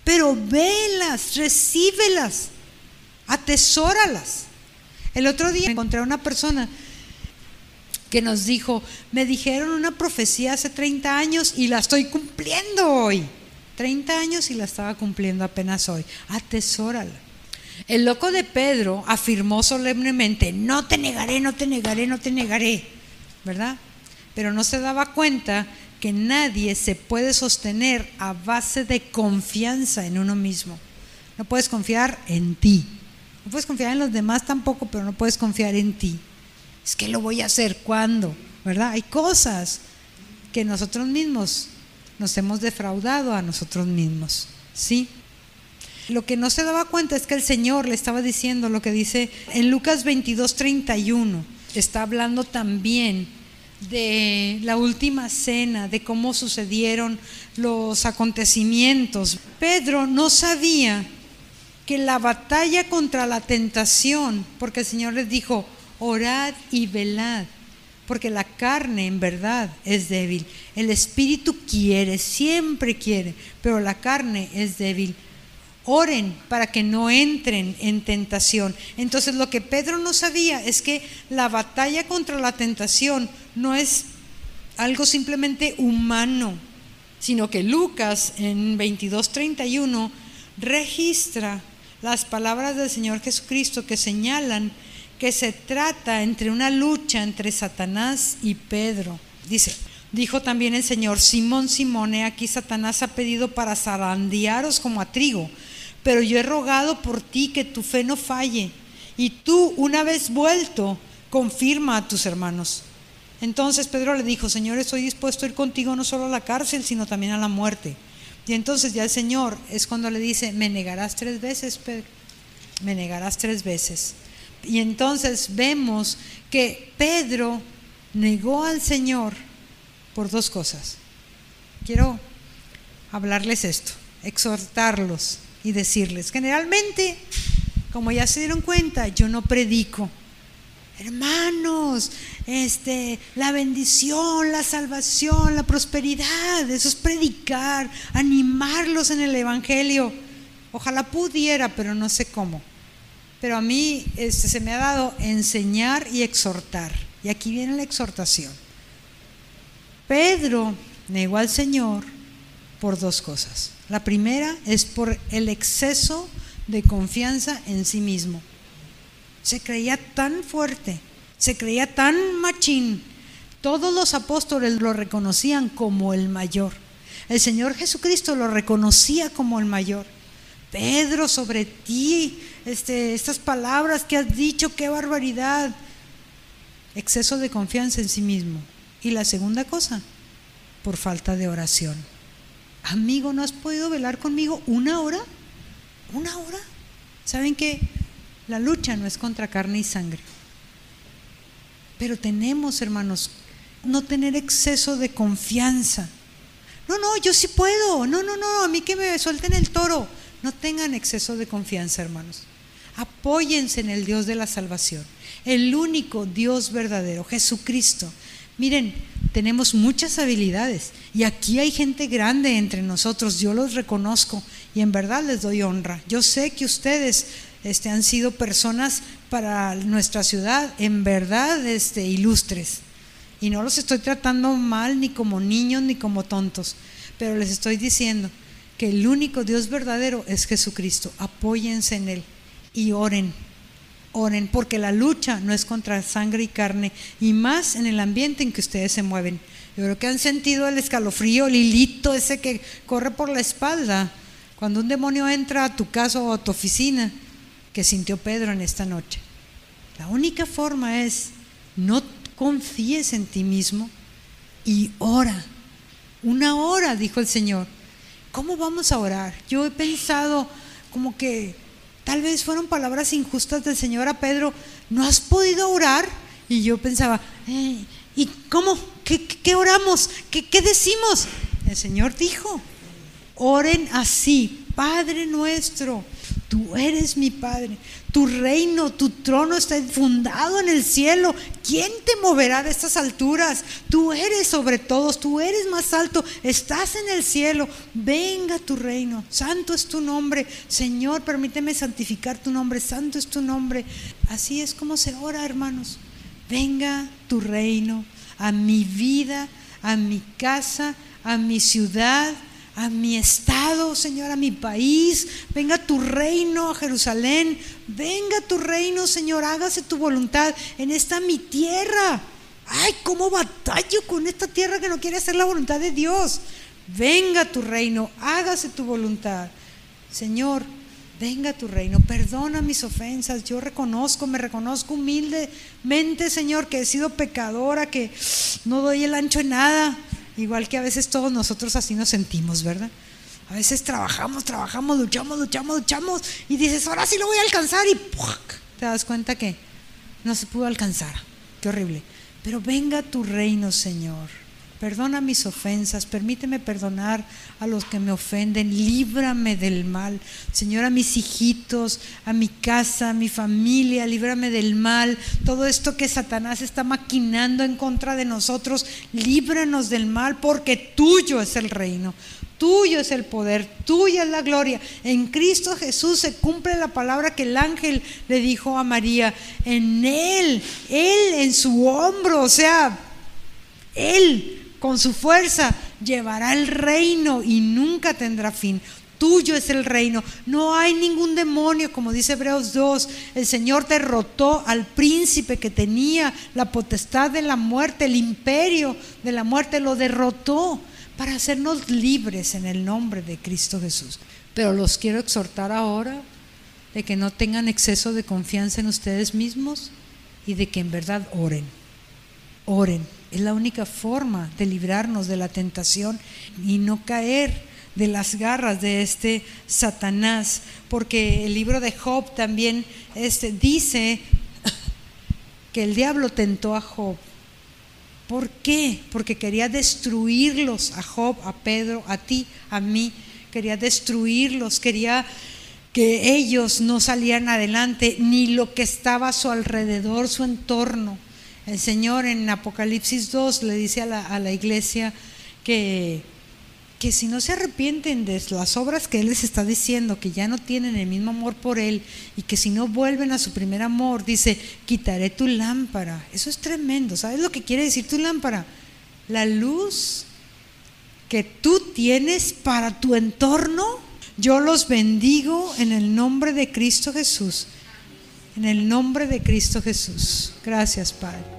[SPEAKER 2] pero velas, recíbelas, atesóralas. El otro día encontré a una persona que nos dijo, me dijeron una profecía hace 30 años y la estoy cumpliendo hoy. 30 años y la estaba cumpliendo apenas hoy. Atesórala. El loco de Pedro afirmó solemnemente, no te negaré, no te negaré, no te negaré, ¿verdad? Pero no se daba cuenta que nadie se puede sostener a base de confianza en uno mismo. No puedes confiar en ti. No puedes confiar en los demás tampoco, pero no puedes confiar en ti. Es que lo voy a hacer cuando, ¿verdad? Hay cosas que nosotros mismos nos hemos defraudado a nosotros mismos, ¿sí? Lo que no se daba cuenta es que el Señor le estaba diciendo lo que dice en Lucas 22, 31. Está hablando también de la última cena, de cómo sucedieron los acontecimientos. Pedro no sabía que la batalla contra la tentación, porque el Señor les dijo, orad y velad, porque la carne en verdad es débil. El espíritu quiere, siempre quiere, pero la carne es débil. Oren para que no entren en tentación. Entonces lo que Pedro no sabía es que la batalla contra la tentación no es algo simplemente humano, sino que Lucas en 22:31 registra las palabras del Señor Jesucristo que señalan que se trata entre una lucha entre Satanás y Pedro. Dice, dijo también el Señor, Simón, Simón, aquí Satanás ha pedido para zarandearos como a trigo, pero yo he rogado por ti que tu fe no falle, y tú, una vez vuelto, confirma a tus hermanos. Entonces Pedro le dijo, Señor, estoy dispuesto a ir contigo no solo a la cárcel, sino también a la muerte. Y entonces ya el Señor es cuando le dice, me negarás tres veces, Pedro, me negarás tres veces. Y entonces vemos que Pedro negó al Señor por dos cosas. Quiero hablarles esto, exhortarlos y decirles, generalmente, como ya se dieron cuenta, yo no predico Hermanos, este, la bendición, la salvación, la prosperidad, eso es predicar, animarlos en el Evangelio. Ojalá pudiera, pero no sé cómo. Pero a mí este, se me ha dado enseñar y exhortar. Y aquí viene la exhortación. Pedro negó al Señor por dos cosas. La primera es por el exceso de confianza en sí mismo. Se creía tan fuerte, se creía tan machín. Todos los apóstoles lo reconocían como el mayor. El Señor Jesucristo lo reconocía como el mayor. Pedro, sobre ti, este, estas palabras que has dicho, qué barbaridad. Exceso de confianza en sí mismo. Y la segunda cosa, por falta de oración. Amigo, ¿no has podido velar conmigo una hora? ¿Una hora? ¿Saben que La lucha no es contra carne y sangre. Pero tenemos, hermanos, no tener exceso de confianza. No, no, yo sí puedo. No, no, no, a mí que me suelten el toro. No tengan exceso de confianza, hermanos. Apóyense en el Dios de la salvación, el único Dios verdadero, Jesucristo. Miren, tenemos muchas habilidades y aquí hay gente grande entre nosotros, yo los reconozco y en verdad les doy honra. Yo sé que ustedes este, han sido personas para nuestra ciudad, en verdad este, ilustres. Y no los estoy tratando mal ni como niños ni como tontos, pero les estoy diciendo que el único Dios verdadero es Jesucristo. Apóyense en Él y oren, oren, porque la lucha no es contra sangre y carne, y más en el ambiente en que ustedes se mueven. Yo creo que han sentido el escalofrío, el hilito ese que corre por la espalda cuando un demonio entra a tu casa o a tu oficina, que sintió Pedro en esta noche. La única forma es no confíes en ti mismo y ora. Una hora, dijo el Señor. ¿Cómo vamos a orar? Yo he pensado como que tal vez fueron palabras injustas del Señor a Pedro. ¿No has podido orar? Y yo pensaba, eh, ¿y cómo? ¿Qué, oramos? ¿Qué, ¿Qué decimos? El Señor dijo, oren así, Padre nuestro Tú eres mi Padre. Tu reino, tu trono está fundado en el cielo. ¿Quién te moverá de estas alturas? Tú eres sobre todos, tú eres más alto, estás en el cielo. Venga tu reino. Santo es tu nombre. Señor, permíteme santificar tu nombre. Santo es tu nombre. Así es como se ora, hermanos. Venga tu reino a mi vida, a mi casa, a mi ciudad, a mi estado, Señor, a mi país. Venga tu reino a Jerusalén. Venga tu reino, Señor. Hágase tu voluntad en esta mi tierra. Ay, cómo batallo con esta tierra que no quiere hacer la voluntad de Dios. Venga tu reino, hágase tu voluntad. Señor, venga tu reino, perdona mis ofensas. Yo reconozco, me reconozco humildemente, Señor, que he sido pecadora, que no doy el ancho en nada. Igual que a veces todos nosotros así nos sentimos, ¿verdad? A veces trabajamos, trabajamos, luchamos, luchamos, luchamos y dices, ahora sí lo voy a alcanzar y te das cuenta que no se pudo alcanzar. Qué horrible. Pero venga tu reino, Señor. Perdona mis ofensas, permíteme perdonar a los que me ofenden, líbrame del mal. Señor, a mis hijitos, a mi casa, a mi familia, líbrame del mal. Todo esto que Satanás está maquinando en contra de nosotros, líbranos del mal, porque tuyo es el reino. Tuyo es el poder, tuya es la gloria. En Cristo Jesús se cumple la palabra que el ángel le dijo a María. En Él, Él en su hombro, o sea, Él con su fuerza llevará el reino y nunca tendrá fin. Tuyo es el reino. No hay ningún demonio, como dice Hebreos 2. El Señor derrotó al príncipe que tenía la potestad de la muerte, el imperio de la muerte, lo derrotó para hacernos libres en el nombre de Cristo Jesús. Pero los quiero exhortar ahora de que no tengan exceso de confianza en ustedes mismos y de que en verdad oren. Oren es la única forma de librarnos de la tentación y no caer de las garras de este Satanás, porque el libro de Job también este, dice que el diablo tentó a Job. ¿Por qué? Porque quería destruirlos a Job, a Pedro, a ti, a mí. Quería destruirlos, quería que ellos no salieran adelante, ni lo que estaba a su alrededor, su entorno. El Señor en Apocalipsis 2 le dice a la, iglesia que, que si no se arrepienten de las obras que Él les está diciendo, que ya no tienen el mismo amor por Él y que si no vuelven a su primer amor, dice, quitaré tu lámpara. Eso es tremendo. ¿Sabes lo que quiere decir tu lámpara? La luz que tú tienes para tu entorno, yo los bendigo en el nombre de Cristo Jesús. En el nombre de Cristo Jesús. Gracias, Padre.